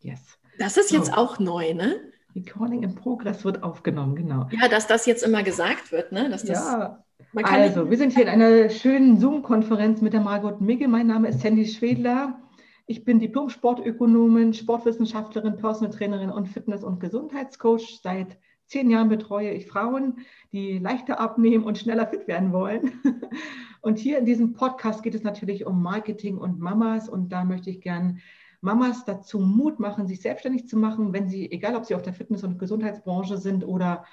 Yes. Das ist jetzt so. auch neu, ne? Recording in Progress wird aufgenommen, genau. Ja, dass das jetzt immer gesagt wird, ne? Dass das, ja. also, wir sind hier in einer schönen Zoom-Konferenz mit der Margot Migge. Mein Name ist Sandy Schwedler. Ich bin Diplom-Sportökonomin, Sportwissenschaftlerin, Personal Trainerin und Fitness- und Gesundheitscoach. Seit zehn Jahren betreue ich Frauen, die leichter abnehmen und schneller fit werden wollen. Und hier in diesem Podcast geht es natürlich um Marketing und Mamas. Und da möchte ich gern Mamas dazu Mut machen, sich selbstständig zu machen, wenn sie, egal ob sie aus der Fitness- und Gesundheitsbranche sind oder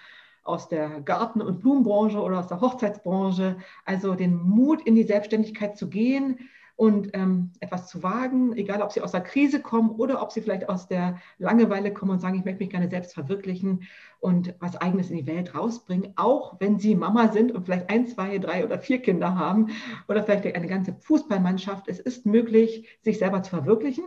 aus der Garten- und Blumenbranche oder aus der Hochzeitsbranche, also den Mut in die Selbstständigkeit zu gehen, und ähm, etwas zu wagen, egal ob sie aus der Krise kommen oder ob sie vielleicht aus der Langeweile kommen und sagen, ich möchte mich gerne selbst verwirklichen und was eigenes in die Welt rausbringen, auch wenn sie Mama sind und vielleicht ein, zwei, drei oder vier Kinder haben oder vielleicht eine ganze Fußballmannschaft. Es ist möglich, sich selber zu verwirklichen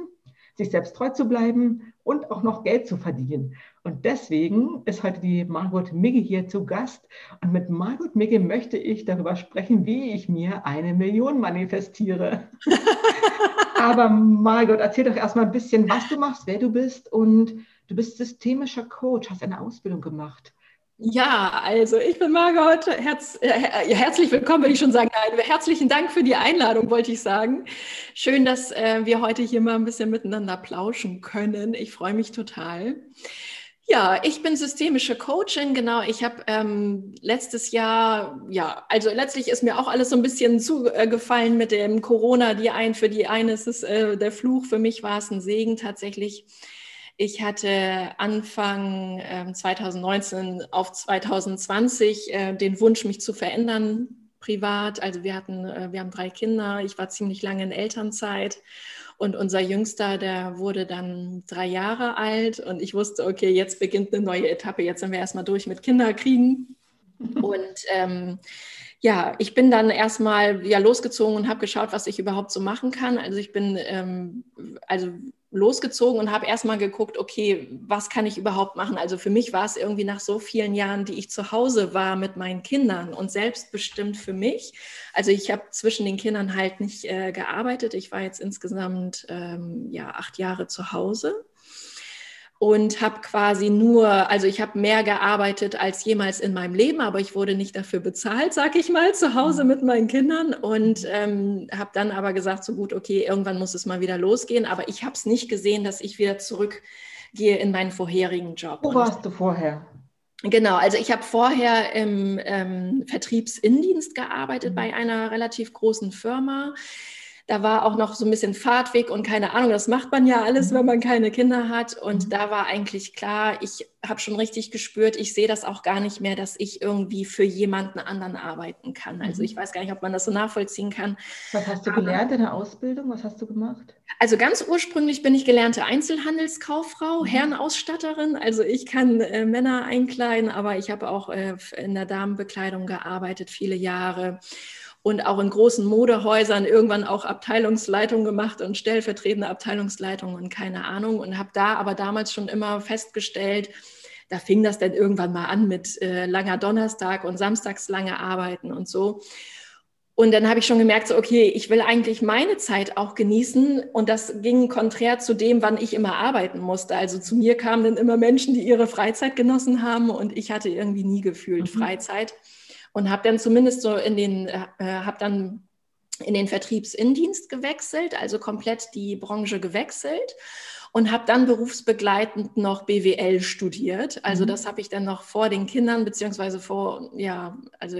sich selbst treu zu bleiben und auch noch Geld zu verdienen. Und deswegen ist heute die Margot Migge hier zu Gast. Und mit Margot Migge möchte ich darüber sprechen, wie ich mir eine Million manifestiere. Aber Margot, erzähl doch erstmal ein bisschen, was du machst, wer du bist. Und du bist systemischer Coach, hast eine Ausbildung gemacht. Ja, also ich bin Margot. Herz, äh, herzlich willkommen, würde ich schon sagen. Nein, herzlichen Dank für die Einladung, wollte ich sagen. Schön, dass äh, wir heute hier mal ein bisschen miteinander plauschen können. Ich freue mich total. Ja, ich bin systemische Coachin, genau. Ich habe ähm, letztes Jahr, ja, also letztlich ist mir auch alles so ein bisschen zugefallen mit dem Corona. Die ein, für die eine ist es äh, der Fluch, für mich war es ein Segen tatsächlich ich hatte Anfang äh, 2019 auf 2020 äh, den Wunsch, mich zu verändern privat. Also wir hatten, äh, wir haben drei Kinder. Ich war ziemlich lange in Elternzeit und unser Jüngster, der wurde dann drei Jahre alt und ich wusste, okay, jetzt beginnt eine neue Etappe. Jetzt sind wir erstmal durch mit Kinderkriegen und ähm, ja, ich bin dann erstmal ja losgezogen und habe geschaut, was ich überhaupt so machen kann. Also ich bin ähm, also losgezogen und habe erstmal geguckt, okay, was kann ich überhaupt machen? Also für mich war es irgendwie nach so vielen Jahren, die ich zu Hause war mit meinen Kindern und selbstbestimmt für mich. Also ich habe zwischen den Kindern halt nicht äh, gearbeitet. Ich war jetzt insgesamt ähm, ja acht Jahre zu Hause und habe quasi nur, also ich habe mehr gearbeitet als jemals in meinem Leben, aber ich wurde nicht dafür bezahlt, sag ich mal, zu Hause mhm. mit meinen Kindern und ähm, habe dann aber gesagt, so gut, okay, irgendwann muss es mal wieder losgehen, aber ich habe es nicht gesehen, dass ich wieder zurückgehe in meinen vorherigen Job. Wo warst du vorher? Genau, also ich habe vorher im ähm, Vertriebsindienst gearbeitet mhm. bei einer relativ großen Firma. Da war auch noch so ein bisschen Fahrtweg und keine Ahnung, das macht man ja alles, wenn man keine Kinder hat. Und mhm. da war eigentlich klar, ich habe schon richtig gespürt, ich sehe das auch gar nicht mehr, dass ich irgendwie für jemanden anderen arbeiten kann. Also ich mhm. weiß gar nicht, ob man das so nachvollziehen kann. Was hast du gelernt in der Ausbildung? Was hast du gemacht? Also ganz ursprünglich bin ich gelernte Einzelhandelskauffrau, mhm. Herrenausstatterin. Also ich kann äh, Männer einkleiden, aber ich habe auch äh, in der Damenbekleidung gearbeitet, viele Jahre und auch in großen Modehäusern irgendwann auch Abteilungsleitung gemacht und stellvertretende Abteilungsleitung und keine Ahnung und habe da aber damals schon immer festgestellt, da fing das dann irgendwann mal an mit äh, langer Donnerstag und samstags lange Arbeiten und so. Und dann habe ich schon gemerkt, so, okay, ich will eigentlich meine Zeit auch genießen. Und das ging konträr zu dem, wann ich immer arbeiten musste. Also zu mir kamen dann immer Menschen, die ihre Freizeit genossen haben und ich hatte irgendwie nie gefühlt mhm. Freizeit und habe dann zumindest so in den, äh, habe dann in den Vertriebsindienst gewechselt, also komplett die Branche gewechselt und habe dann berufsbegleitend noch BWL studiert. Also mhm. das habe ich dann noch vor den Kindern, beziehungsweise vor, ja, also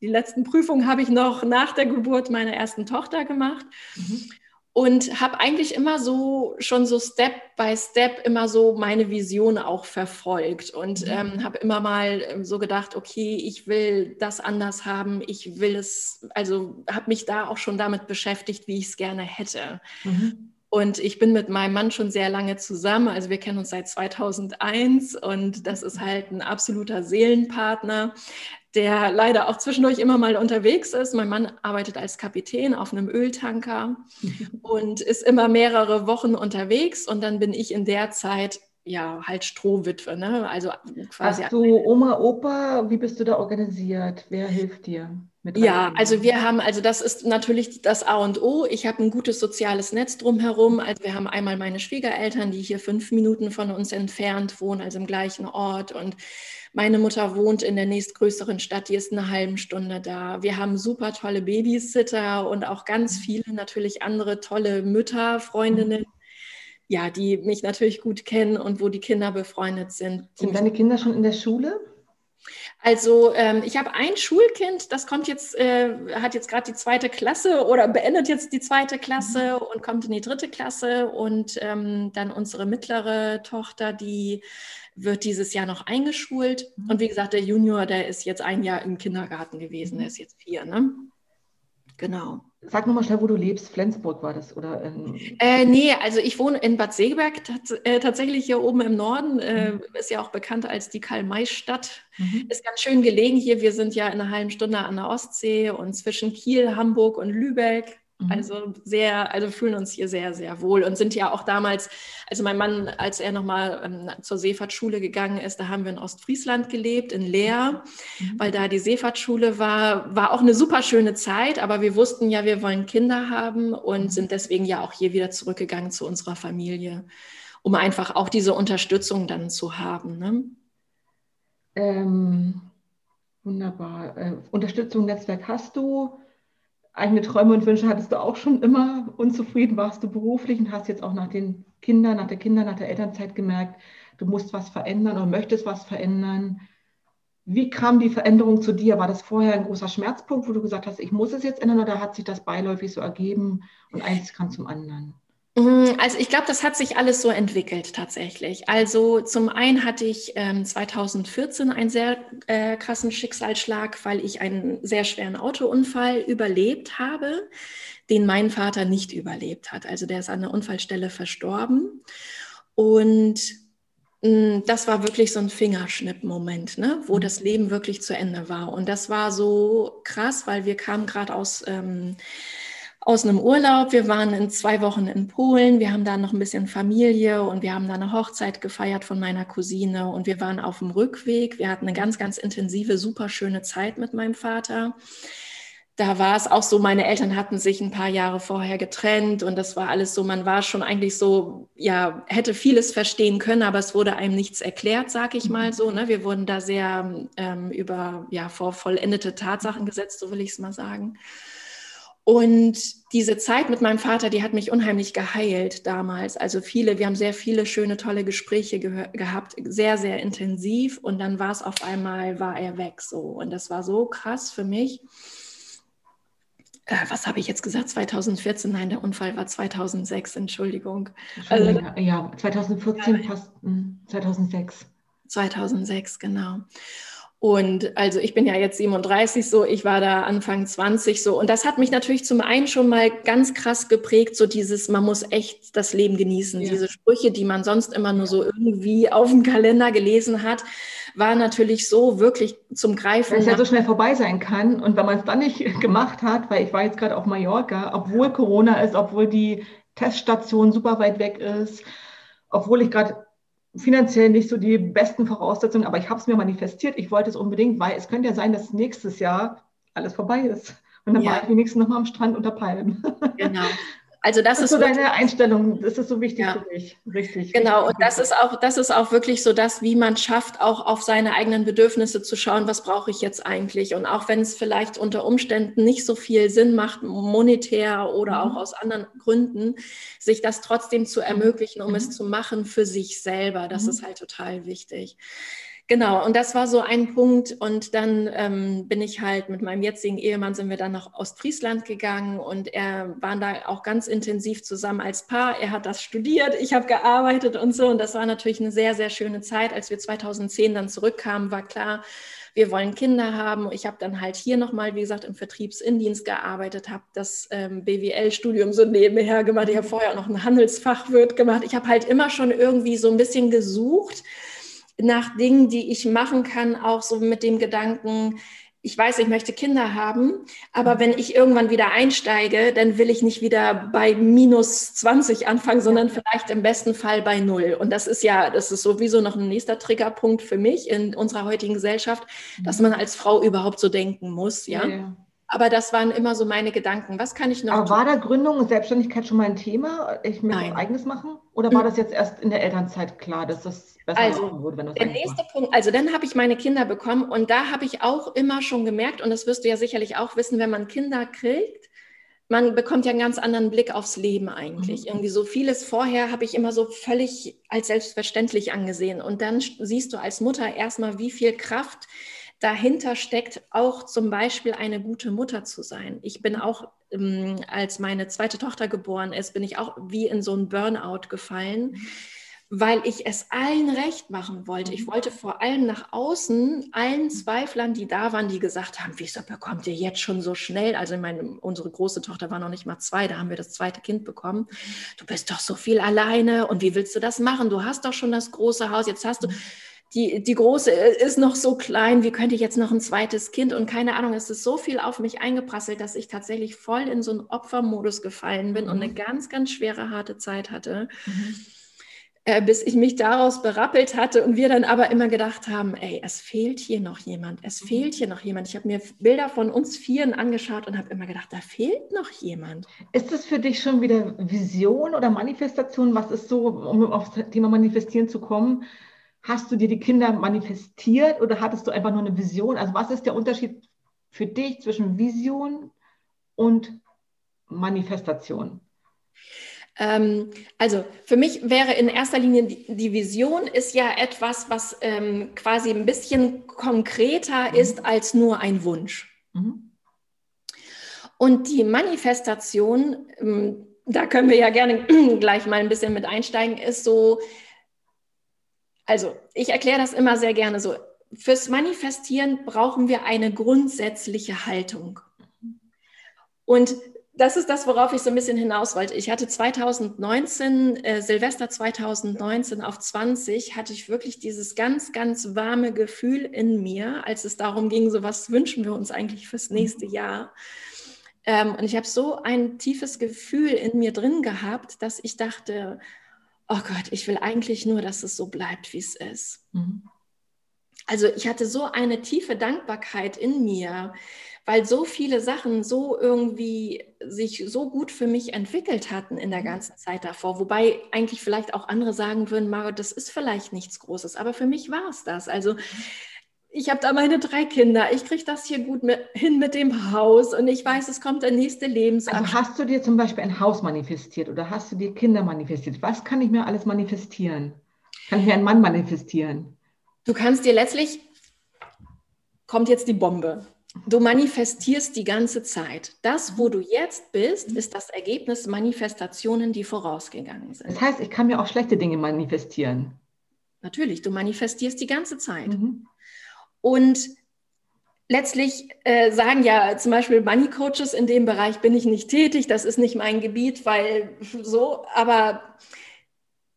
die letzten Prüfungen habe ich noch nach der Geburt meiner ersten Tochter gemacht. Mhm und habe eigentlich immer so schon so Step by Step immer so meine Vision auch verfolgt und mhm. ähm, habe immer mal ähm, so gedacht, okay, ich will das anders haben, ich will es, also habe mich da auch schon damit beschäftigt, wie ich es gerne hätte. Mhm. Und ich bin mit meinem Mann schon sehr lange zusammen. Also wir kennen uns seit 2001 und das ist halt ein absoluter Seelenpartner der leider auch zwischendurch immer mal unterwegs ist. Mein Mann arbeitet als Kapitän auf einem Öltanker und ist immer mehrere Wochen unterwegs und dann bin ich in der Zeit ja halt Strohwitwe. Ne? Also quasi Hast du Oma, Opa, wie bist du da organisiert? Wer hilft dir? ja, also wir haben, also das ist natürlich das A und O. Ich habe ein gutes soziales Netz drumherum. Also wir haben einmal meine Schwiegereltern, die hier fünf Minuten von uns entfernt wohnen, also im gleichen Ort. Und meine Mutter wohnt in der nächstgrößeren Stadt, die ist eine halbe Stunde da. Wir haben super tolle Babysitter und auch ganz mhm. viele natürlich andere tolle Mütter, Freundinnen, ja, die mich natürlich gut kennen und wo die Kinder befreundet sind. Sind deine Kinder schon in der Schule? Also ähm, ich habe ein Schulkind, das kommt jetzt, äh, hat jetzt gerade die zweite Klasse oder beendet jetzt die zweite Klasse mhm. und kommt in die dritte Klasse. Und ähm, dann unsere mittlere Tochter, die wird dieses Jahr noch eingeschult. Mhm. Und wie gesagt, der Junior, der ist jetzt ein Jahr im Kindergarten gewesen, der ist jetzt vier. Ne? Genau. Sag nochmal schnell, wo du lebst. Flensburg war das, oder? Äh, nee, also ich wohne in Bad Segeberg, äh, tatsächlich hier oben im Norden. Äh, mhm. Ist ja auch bekannt als die Karl-May-Stadt. Mhm. Ist ganz schön gelegen hier. Wir sind ja in einer halben Stunde an der Ostsee und zwischen Kiel, Hamburg und Lübeck. Mhm. Also sehr, also fühlen uns hier sehr, sehr wohl und sind ja auch damals, also mein Mann, als er nochmal ähm, zur Seefahrtsschule gegangen ist, da haben wir in Ostfriesland gelebt, in Leer, mhm. weil da die Seefahrtsschule war, war auch eine super schöne Zeit, aber wir wussten ja, wir wollen Kinder haben und mhm. sind deswegen ja auch hier wieder zurückgegangen zu unserer Familie, um einfach auch diese Unterstützung dann zu haben. Ne? Ähm, wunderbar. Äh, Unterstützung, Netzwerk hast du eigene Träume und Wünsche hattest du auch schon immer. Unzufrieden warst du beruflich und hast jetzt auch nach den Kindern, nach der Kinder, nach der Elternzeit gemerkt, du musst was verändern oder möchtest was verändern. Wie kam die Veränderung zu dir? War das vorher ein großer Schmerzpunkt, wo du gesagt hast, ich muss es jetzt ändern oder hat sich das beiläufig so ergeben und eins kann zum anderen? Mhm, also ich glaube, das hat sich alles so entwickelt tatsächlich. Also zum einen hatte ich ähm, 2014 einen sehr äh, krassen Schicksalsschlag, weil ich einen sehr schweren Autounfall überlebt habe, den mein Vater nicht überlebt hat. Also der ist an der Unfallstelle verstorben. Und mh, mm, das war wirklich so ein Fingerschnipp-Moment, ne? wo mhm. das Leben wirklich zu Ende war. Und das war so krass, weil wir kamen gerade aus... Ähm, aus einem Urlaub. Wir waren in zwei Wochen in Polen. Wir haben da noch ein bisschen Familie und wir haben da eine Hochzeit gefeiert von meiner Cousine und wir waren auf dem Rückweg. Wir hatten eine ganz, ganz intensive, super schöne Zeit mit meinem Vater. Da war es auch so, meine Eltern hatten sich ein paar Jahre vorher getrennt und das war alles so, man war schon eigentlich so, ja, hätte vieles verstehen können, aber es wurde einem nichts erklärt, sag ich mal so. Ne? Wir wurden da sehr ähm, über, ja, vor vollendete Tatsachen gesetzt, so will ich es mal sagen. Und diese Zeit mit meinem Vater, die hat mich unheimlich geheilt damals. Also viele, wir haben sehr viele schöne, tolle Gespräche gehabt, sehr, sehr intensiv. Und dann war es auf einmal, war er weg so. Und das war so krass für mich. Äh, was habe ich jetzt gesagt? 2014? Nein, der Unfall war 2006, Entschuldigung. Also, ja, 2014 ja, fast 2006. 2006, genau. Und also ich bin ja jetzt 37 so, ich war da Anfang 20 so. Und das hat mich natürlich zum einen schon mal ganz krass geprägt, so dieses, man muss echt das Leben genießen. Ja. Diese Sprüche, die man sonst immer nur so irgendwie auf dem Kalender gelesen hat, war natürlich so wirklich zum Greifen. Weil es ja so schnell vorbei sein kann. Und wenn man es dann nicht gemacht hat, weil ich war jetzt gerade auf Mallorca, obwohl Corona ist, obwohl die Teststation super weit weg ist, obwohl ich gerade finanziell nicht so die besten Voraussetzungen, aber ich habe es mir manifestiert. Ich wollte es unbedingt, weil es könnte ja sein, dass nächstes Jahr alles vorbei ist. Und dann ja. war ich wenigstens nochmal am Strand unter Palmen. Genau. Also das, das ist so deine Einstellung, das ist so wichtig ja. für mich, richtig. Genau, richtig. und das ist auch, das ist auch wirklich so das, wie man schafft, auch auf seine eigenen Bedürfnisse zu schauen, was brauche ich jetzt eigentlich? Und auch wenn es vielleicht unter Umständen nicht so viel Sinn macht, monetär oder mhm. auch aus anderen Gründen, sich das trotzdem zu ermöglichen, um mhm. es zu machen für sich selber, das mhm. ist halt total wichtig. Genau, und das war so ein Punkt. Und dann ähm, bin ich halt mit meinem jetzigen Ehemann, sind wir dann nach Ostfriesland gegangen und er waren da auch ganz intensiv zusammen als Paar. Er hat das studiert, ich habe gearbeitet und so. Und das war natürlich eine sehr, sehr schöne Zeit. Als wir 2010 dann zurückkamen, war klar, wir wollen Kinder haben. Ich habe dann halt hier nochmal, wie gesagt, im Vertriebsindienst gearbeitet, habe das ähm, BWL-Studium so nebenher gemacht. Ich habe vorher auch noch ein Handelsfachwirt gemacht. Ich habe halt immer schon irgendwie so ein bisschen gesucht nach Dingen, die ich machen kann, auch so mit dem Gedanken, ich weiß, ich möchte Kinder haben, aber wenn ich irgendwann wieder einsteige, dann will ich nicht wieder bei minus 20 anfangen, sondern vielleicht im besten Fall bei null. Und das ist ja, das ist sowieso noch ein nächster Triggerpunkt für mich in unserer heutigen Gesellschaft, dass man als Frau überhaupt so denken muss, ja. ja, ja. Aber das waren immer so meine Gedanken. Was kann ich noch? Aber war da Gründung und Selbstständigkeit schon mal ein Thema? Ich mir Nein. eigenes machen? Oder war hm. das jetzt erst in der Elternzeit klar, dass das besser also, wurde, wenn das Der nächste war? Punkt, also dann habe ich meine Kinder bekommen und da habe ich auch immer schon gemerkt, und das wirst du ja sicherlich auch wissen, wenn man Kinder kriegt, man bekommt ja einen ganz anderen Blick aufs Leben eigentlich. Mhm. Irgendwie so vieles vorher habe ich immer so völlig als selbstverständlich angesehen. Und dann siehst du als Mutter erstmal, wie viel Kraft dahinter steckt, auch zum Beispiel eine gute Mutter zu sein. Ich bin auch, ähm, als meine zweite Tochter geboren ist, bin ich auch wie in so ein Burnout gefallen. Mhm weil ich es allen recht machen wollte. Ich mhm. wollte vor allem nach außen allen Zweiflern, die da waren, die gesagt haben, wieso bekommt ihr jetzt schon so schnell? Also meine, unsere große Tochter war noch nicht mal zwei, da haben wir das zweite Kind bekommen. Du bist doch so viel alleine und wie willst du das machen? Du hast doch schon das große Haus, jetzt hast du... Die, die große ist noch so klein, wie könnte ich jetzt noch ein zweites Kind? Und keine Ahnung, es ist so viel auf mich eingeprasselt, dass ich tatsächlich voll in so einen Opfermodus gefallen bin mhm. und eine ganz, ganz schwere, harte Zeit hatte. Mhm äh, bis ich mich daraus berappelt hatte und wir dann aber immer gedacht haben, ey, es fehlt hier noch jemand, es mhm. fehlt hier noch jemand. Ich habe mir Bilder von uns Vieren angeschaut und habe immer gedacht, da fehlt noch jemand. Ist das für dich schon wieder Vision oder Manifestation? Was ist so, um auf das Thema Manifestieren zu kommen? Hast du dir die Kinder manifestiert oder hattest du einfach nur eine Vision? Also was ist der Unterschied für dich zwischen Vision und Manifestation? Ähm, also für mich wäre in erster Linie die, die Vision ist ja etwas, was ähm, quasi ein bisschen konkreter mhm. ist als nur ein Wunsch. Mhm. Und die Manifestation, ähm, da können wir ja gerne gleich mal ein bisschen mit einsteigen, ist so, also ich erkläre das immer sehr gerne so. Fürs Manifestieren brauchen wir eine grundsätzliche Haltung. Mhm. Und das ist das, worauf ich so ein bisschen hinaus wollte. Ich hatte 2019, äh, Silvester 2019 auf 20, hatte ich wirklich dieses ganz, ganz warme Gefühl in mir, als es darum ging, so was wünschen wir uns eigentlich fürs nächste Jahr. Ähm, und ich habe so ein tiefes Gefühl in mir drin gehabt, dass ich dachte, oh Gott, ich will eigentlich nur, dass es so bleibt, wie es ist. Mhm. Also ich hatte so eine tiefe Dankbarkeit in mir, weil so viele Sachen so irgendwie sich so gut für mich entwickelt hatten in der mhm. ganzen Zeit davor. Wobei eigentlich vielleicht auch andere sagen würden, Margot, das ist vielleicht nichts Großes, aber für mich war es das. Also mhm. Ich habe da meine drei Kinder, ich kriege das hier gut mit, hin mit dem Haus und ich weiß, es kommt der nächste Lebensabschnitt. Also hast du dir zum Beispiel ein Haus manifestiert oder hast du dir Kinder manifestiert? Was kann ich mir alles manifestieren? Kann ich mir einen Mann manifestieren? Du kannst dir letztlich, kommt jetzt die Bombe. Du manifestierst die ganze Zeit. Das, wo du jetzt bist, ist das Ergebnis Manifestationen, die vorausgegangen sind. Das heißt, ich kann mir auch schlechte Dinge manifestieren. Natürlich, du manifestierst die ganze Zeit. Mhm. Und letztlich äh, sagen ja zum Beispiel Money Coaches, in dem Bereich bin ich nicht tätig, das ist nicht mein Gebiet, weil so, aber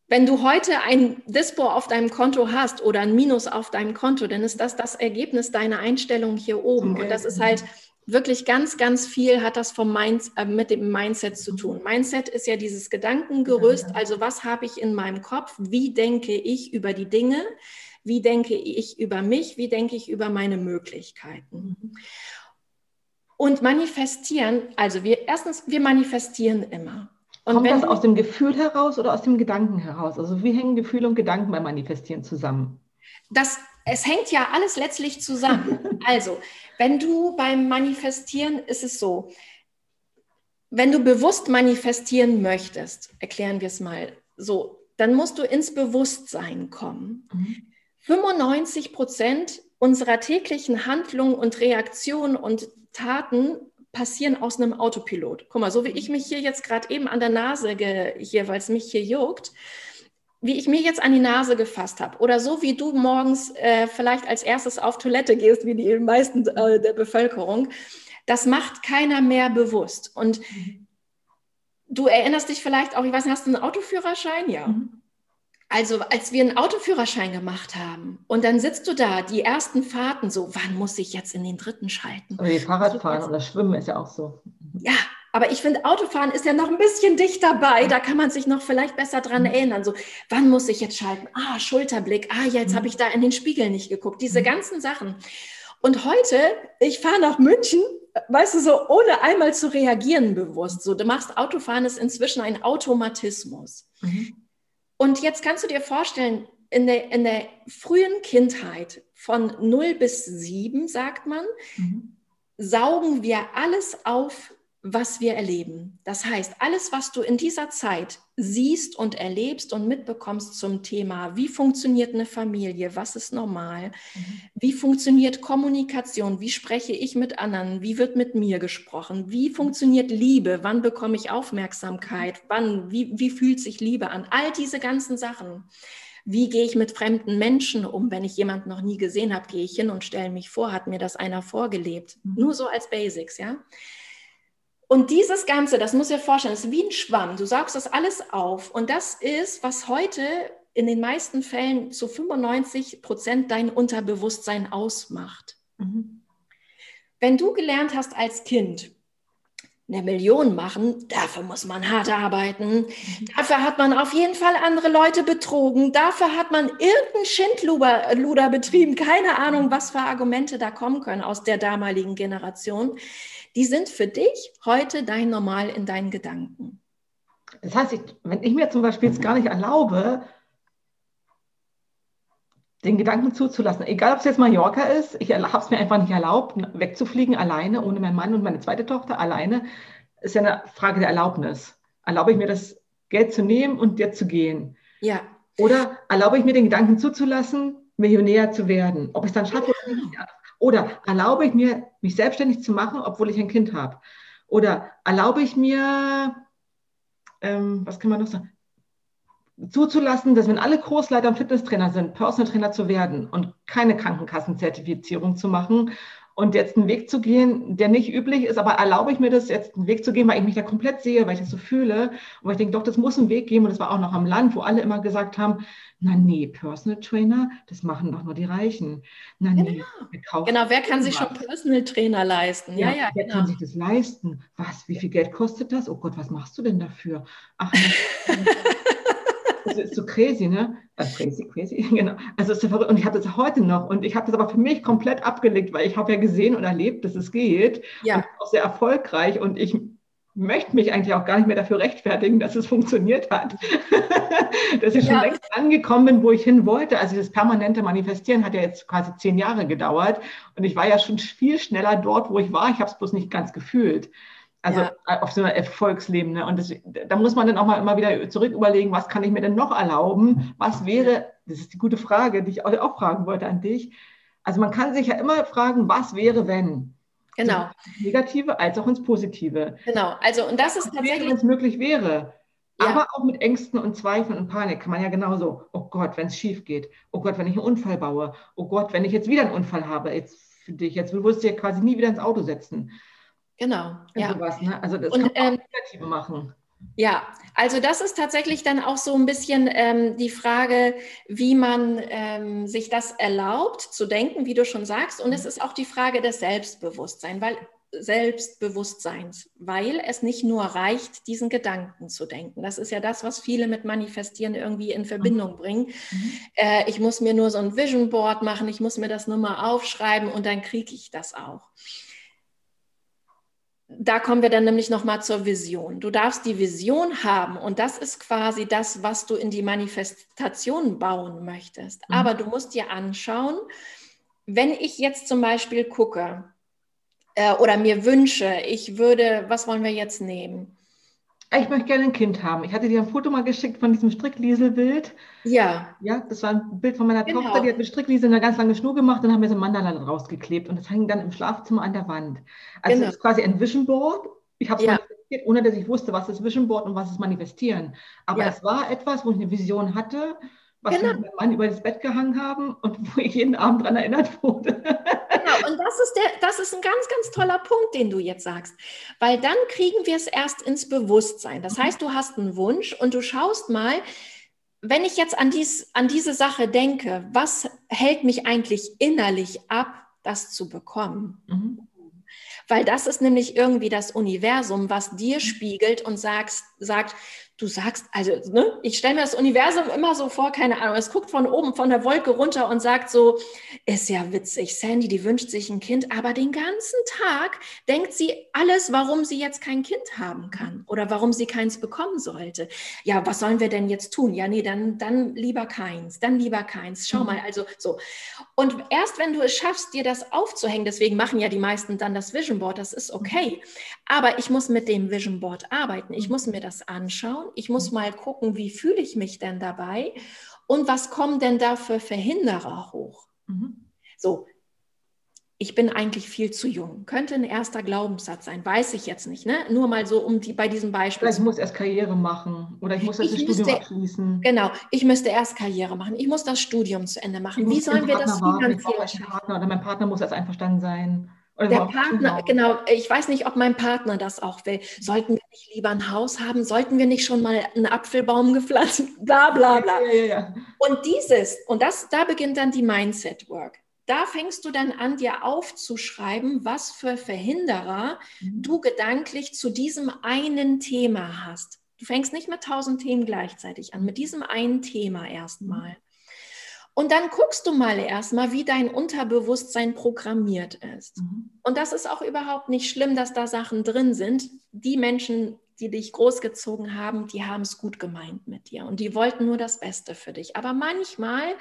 wenn du heute ein Dispo auf deinem Konto hast oder ein Minus auf deinem Konto, dann ist das das Ergebnis deiner Einstellung hier oben. Okay. Und das ist halt wirklich ganz, ganz viel hat das vom Mind, äh, mit dem Mindset zu tun. Mindset ist ja dieses Gedankengerüst. Also was habe ich in meinem Kopf? Wie denke ich über die Dinge? Wie denke ich über mich? Wie denke ich über meine Möglichkeiten? Mhm. Und manifestieren, also wir erstens, wir manifestieren immer. Und Kommt das aus dem Gefühl heraus oder aus dem Gedanken heraus? Also wie hängen Gefühle und Gedanken beim Manifestieren zusammen? Das, es hängt ja alles letztlich zusammen. also, wenn du beim Manifestieren ist es so, wenn du bewusst manifestieren möchtest, erklären wir es mal so, dann musst du ins Bewusstsein kommen. Mhm. 95 Prozent unserer täglichen Handlungen und Reaktionen und Taten passieren aus einem Autopilot. Guck mal, so wie ich mich hier jetzt gerade eben an der Nase, hier, weil es mich hier juckt, wie ich mir jetzt an die Nase gefasst habe oder so wie du morgens äh, vielleicht als erstes auf Toilette gehst, wie die meisten äh, der Bevölkerung, das macht keiner mehr bewusst. Und du erinnerst dich vielleicht auch, ich weiß nicht, hast du einen Autoführerschein? Ja. Mhm. Also als wir einen Autoführerschein gemacht haben und dann sitzt du da, die ersten Fahrten so, wann muss ich jetzt in den dritten schalten? Oder die Fahrradfahren oder Schwimmen ist ja auch so. Ja, aber ich finde, Autofahren ist ja noch ein bisschen dicht dabei. Da kann man sich noch vielleicht besser dran mhm. erinnern. So, wann muss ich jetzt schalten? Ah, Schulterblick. Ah, jetzt mhm. habe ich da in den Spiegel nicht geguckt. Diese mhm. ganzen Sachen. Und heute, ich fahre nach München, weißt du, so ohne einmal zu reagieren bewusst. So, du machst Autofahren ist inzwischen ein Automatismus. Mhm. Und jetzt kannst du dir vorstellen, in der, in der frühen Kindheit von 0 bis 7, sagt man, mhm. saugen wir alles auf, was wir erleben. Das heißt, alles, was du in dieser Zeit siehst und erlebst und mitbekommst zum Thema, wie funktioniert eine Familie, was ist normal, mhm. wie funktioniert Kommunikation, wie spreche ich mit anderen, wie wird mit mir gesprochen, wie funktioniert Liebe, wann bekomme ich Aufmerksamkeit, wann, wie, wie fühlt sich Liebe an, all diese ganzen Sachen. Wie gehe ich mit fremden Menschen um? Wenn ich jemanden noch nie gesehen habe, gehe ich hin und stelle mich vor, hat mir das einer vorgelebt. Mhm. Nur so als Basics, ja. Und dieses Ganze, das muss ich dir vorstellen, ist wie ein Schwamm. Du saugst das alles auf. Und das ist, was heute in den meisten Fällen zu 95 Prozent dein Unterbewusstsein ausmacht. Mhm. Wenn du gelernt hast als Kind, eine Million machen, dafür muss man hart arbeiten. Mhm. Dafür hat man auf jeden Fall andere Leute betrogen. Dafür hat man irgendeinen Schindluder betrieben. Keine Ahnung, was für Argumente da kommen können aus der damaligen Generation die sind für dich heute dein Normal in deinen Gedanken. Das heißt, ich, wenn ich mir zum Beispiel jetzt gar nicht erlaube, den Gedanken zuzulassen, egal ob es jetzt Mallorca ist, ich habe es mir einfach nicht erlaubt, wegzufliegen alleine, ohne meinen Mann und meine zweite Tochter alleine, ist ja eine Frage der Erlaubnis. Erlaube ich mir das Geld zu nehmen und dir zu gehen? Ja. Oder erlaube ich mir den Gedanken zuzulassen, Millionär zu werden? Ob ich es dann schaffe oder nicht, oder erlaube ich mir, mich selbstständig zu machen, obwohl ich ein Kind habe? Oder erlaube ich mir, ähm, was kann man noch sagen, zuzulassen, dass wenn alle Kursleiter und Fitnesstrainer sind, Personal Trainer zu werden und keine Krankenkassenzertifizierung zu machen und jetzt einen Weg zu gehen, der nicht üblich ist, aber erlaube ich mir das jetzt einen Weg zu gehen, weil ich mich da komplett sehe, weil ich das so fühle und weil ich denke, doch, das muss einen Weg geben und das war auch noch am Land, wo alle immer gesagt haben, na nee, Personal Trainer, das machen doch nur die Reichen. Na nee, genau. genau, wer kann sich schon Personal Trainer leisten? Ja, ja, ja wer genau. kann sich das leisten? Was, wie viel Geld kostet das? Oh Gott, was machst du denn dafür? Ach, das ist so crazy, ne? Also crazy, crazy, genau. Also ist so verrückt. Und ich habe das heute noch und ich habe das aber für mich komplett abgelegt, weil ich habe ja gesehen und erlebt, dass es geht. Ja. Und auch sehr erfolgreich und ich möchte mich eigentlich auch gar nicht mehr dafür rechtfertigen, dass es funktioniert hat. dass ich schon ja. längst angekommen bin, wo ich hin wollte. Also das permanente Manifestieren hat ja jetzt quasi zehn Jahre gedauert und ich war ja schon viel schneller dort, wo ich war. Ich habe es bloß nicht ganz gefühlt. Also ja. auf so einer Erfolgsleben. Ne? Und das, da muss man dann auch mal immer wieder zurück überlegen, was kann ich mir denn noch erlauben? Was wäre, das ist die gute Frage, die ich auch fragen wollte an dich. Also man kann sich ja immer fragen, was wäre, wenn? Genau. Ins Negative als auch ins Positive. Genau. Also, und das ist tatsächlich. Wenn es möglich wäre. Ja. Aber auch mit Ängsten und Zweifeln und Panik kann man ja genauso. Oh Gott, wenn es schief geht. Oh Gott, wenn ich einen Unfall baue. Oh Gott, wenn ich jetzt wieder einen Unfall habe. Jetzt für dich, jetzt wirst du ja quasi nie wieder ins Auto setzen. Genau. Ja. Sowas, ne? Also das und, kann man ähm, negativ machen. Ja, also das ist tatsächlich dann auch so ein bisschen ähm, die Frage, wie man ähm, sich das erlaubt zu denken, wie du schon sagst. Und es ist auch die Frage des Selbstbewusstseins, weil Selbstbewusstseins, weil es nicht nur reicht, diesen Gedanken zu denken. Das ist ja das, was viele mit Manifestieren irgendwie in Verbindung bringen. Mhm. Äh, ich muss mir nur so ein Vision Board machen, ich muss mir das nur mal aufschreiben und dann kriege ich das auch da kommen wir dann nämlich nochmal zur Vision. Du darfst die Vision haben und das ist quasi das, was du in die Manifestation bauen möchtest. Mhm. Aber du musst dir anschauen, wenn ich jetzt zum Beispiel gucke äh, oder mir wünsche, ich würde, was wollen wir jetzt nehmen? Ich möchte gerne ein Kind haben. Ich hatte dir ein Foto mal geschickt von diesem Stricklieselbild. Ja. Ja, das war ein Bild von meiner genau. Tochter, die hat mit Strickliesel eine ganz lange Schnur gemacht und haben mir so ein Mandala rausgeklebt und das hing dann im Schlafzimmer an der Wand. Also genau. das ist quasi ein Vision Board. Ich habe es ja. manifestiert, ohne dass ich wusste, was ist Vision Board und was ist Manifestieren. Aber ja. es war etwas, wo ich eine Vision hatte, was genau. wir mit meinem Mann über das Bett gehangen haben und wo ich jeden Abend daran erinnert wurde. Genau, und das ist, der, das ist ein ganz, ganz toller Punkt, den du jetzt sagst, weil dann kriegen wir es erst ins Bewusstsein. Das mhm. heißt, du hast einen Wunsch und du schaust mal, wenn ich jetzt an, dies, an diese Sache denke, was hält mich eigentlich innerlich ab, das zu bekommen? Mhm. Weil das ist nämlich irgendwie das Universum, was dir spiegelt und sagst, sagt, du sagst, also, ne, ich stelle mir das Universum immer so vor, keine Ahnung, es guckt von oben, von der Wolke runter und sagt so, ist ja witzig, Sandy, die wünscht sich ein Kind, aber den ganzen Tag denkt sie alles, warum sie jetzt kein Kind haben kann oder warum sie keins bekommen sollte. Ja, was sollen wir denn jetzt tun? Ja, nee, dann, dann lieber keins, dann lieber keins. Schau mhm. mal, also so. Und erst wenn du es schaffst, dir das aufzuhängen, deswegen machen ja die meisten dann das Vision Board, das ist okay. Aber ich muss mit dem Vision Board arbeiten. Ich mhm. muss mir das anschauen ich muss mal gucken, wie fühle ich mich denn dabei und was kommen denn da für Verhinderer hoch. Mhm. So, ich bin eigentlich viel zu jung. Könnte ein erster Glaubenssatz sein, weiß ich jetzt nicht. Ne? Nur mal so, um die bei diesem Beispiel. Oder ich muss erst Karriere machen oder ich muss das ich Studium müsste, abschließen. Genau, ich müsste erst Karriere machen. Ich muss das Studium zu Ende machen. Wie sollen wir das finanziell schaffen? Oder mein Partner muss erst einverstanden sein. Oder der Partner, genau, ich weiß nicht, ob mein Partner das auch will. Sollten wir nicht lieber ein Haus haben? Sollten wir nicht schon mal einen Apfelbaum gepflanzt? Bla bla bla. Ja, ja, ja. Und dieses, und das, da beginnt dann die Mindset Work. Da fängst du dann an, dir aufzuschreiben, was für Verhinderer mhm. du gedanklich zu diesem einen Thema hast. Du fängst nicht mit tausend Themen gleichzeitig an, mit diesem einen Thema erstmal. Mhm. Und dann guckst du mal erstmal, wie dein Unterbewusstsein programmiert ist. Mhm. Und das ist auch überhaupt nicht schlimm, dass da Sachen drin sind. Die Menschen, die dich großgezogen haben, die haben es gut gemeint mit dir und die wollten nur das Beste für dich. Aber manchmal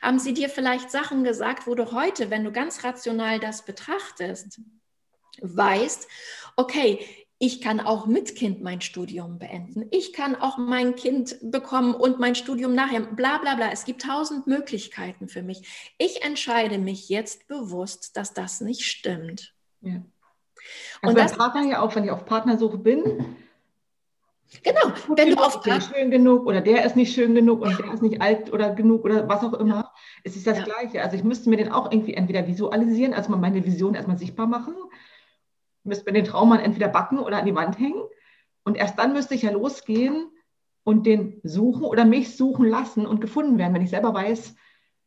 haben sie dir vielleicht Sachen gesagt, wo du heute, wenn du ganz rational das betrachtest, weißt, okay, ich kann auch mit Kind mein Studium beenden. Ich kann auch mein Kind bekommen und mein Studium nachher. Bla bla bla. Es gibt tausend Möglichkeiten für mich. Ich entscheide mich jetzt bewusst, dass das nicht stimmt. Ja. Also und beim das, Partner ja auch, wenn ich auf Partnersuche bin. Genau, wenn du auf der schön genug oder der ist nicht schön genug und der ist nicht alt oder genug oder was auch immer, es ist das ja. Gleiche. Also ich müsste mir den auch irgendwie entweder visualisieren, also mal meine Vision erstmal sichtbar machen müsste mir den Traummann entweder backen oder an die Wand hängen. Und erst dann müsste ich ja losgehen und den suchen oder mich suchen lassen und gefunden werden, wenn ich selber weiß,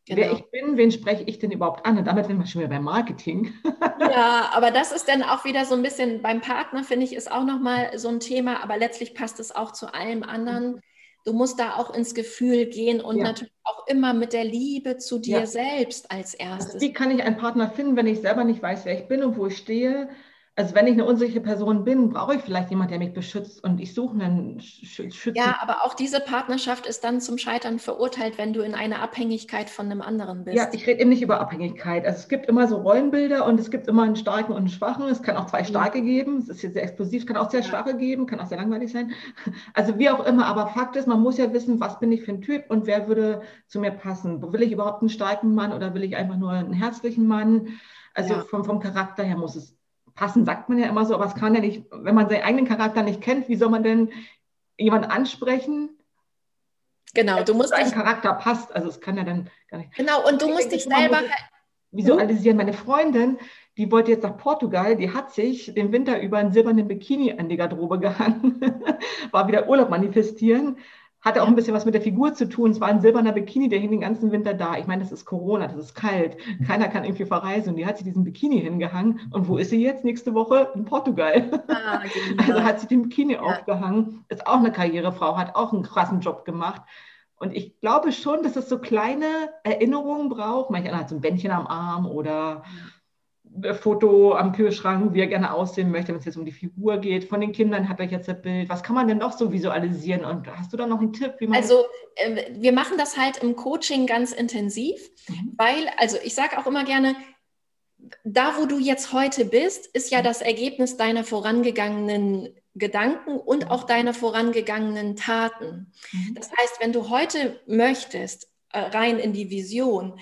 genau. wer ich bin, wen spreche ich denn überhaupt an. Und damit sind wir schon wieder beim Marketing. Ja, aber das ist dann auch wieder so ein bisschen beim Partner, finde ich, ist auch nochmal so ein Thema, aber letztlich passt es auch zu allem anderen. Du musst da auch ins Gefühl gehen und ja. natürlich auch immer mit der Liebe zu dir ja. selbst als erstes. Also wie kann ich einen Partner finden, wenn ich selber nicht weiß, wer ich bin und wo ich stehe? Also wenn ich eine unsichere Person bin, brauche ich vielleicht jemanden, der mich beschützt und ich suche einen Schützen. Ja, aber auch diese Partnerschaft ist dann zum Scheitern verurteilt, wenn du in einer Abhängigkeit von einem anderen bist. Ja, ich rede eben nicht über Abhängigkeit. Also es gibt immer so Rollenbilder und es gibt immer einen starken und einen schwachen. Es kann auch zwei starke geben. Es ist jetzt sehr explosiv, es kann auch sehr schwache geben, kann auch sehr langweilig sein. Also wie auch immer, aber Fakt ist, man muss ja wissen, was bin ich für ein Typ und wer würde zu mir passen. Will ich überhaupt einen starken Mann oder will ich einfach nur einen herzlichen Mann? Also ja. vom, vom Charakter her muss es passen sagt man ja immer so, aber es kann ja nicht, wenn man seinen eigenen Charakter nicht kennt, wie soll man denn jemanden ansprechen? Genau, du musst dein Charakter passt, also es kann ja dann gar nicht. Genau, und du musst dich selber visualisieren. Meine Freundin, die wollte jetzt nach Portugal, die hat sich den Winter über einen silbernen Bikini an die Garderobe gehangen, war wieder Urlaub manifestieren hatte auch ein bisschen was mit der Figur zu tun. Es war ein silberner Bikini, der hing den ganzen Winter da. Ich meine, das ist Corona, das ist kalt. Keiner kann irgendwie verreisen. Und die hat sich diesen Bikini hingehangen. Und wo ist sie jetzt? Nächste Woche in Portugal. Ah, genau. Also hat sie den Bikini ja. aufgehangen. Ist auch eine Karrierefrau, hat auch einen krassen Job gemacht. Und ich glaube schon, dass es so kleine Erinnerungen braucht. Manchmal hat so ein Bändchen am Arm oder Foto am Kühlschrank, wie er gerne aussehen möchte, wenn es jetzt um die Figur geht. Von den Kindern hat er jetzt ein Bild. Was kann man denn noch so visualisieren? Und hast du da noch einen Tipp? also äh, wir machen das halt im Coaching ganz intensiv, mhm. weil, also ich sage auch immer gerne, da wo du jetzt heute bist, ist ja mhm. das Ergebnis deiner vorangegangenen Gedanken und mhm. auch deiner vorangegangenen Taten. Mhm. Das heißt, wenn du heute möchtest, äh, rein in die Vision, äh,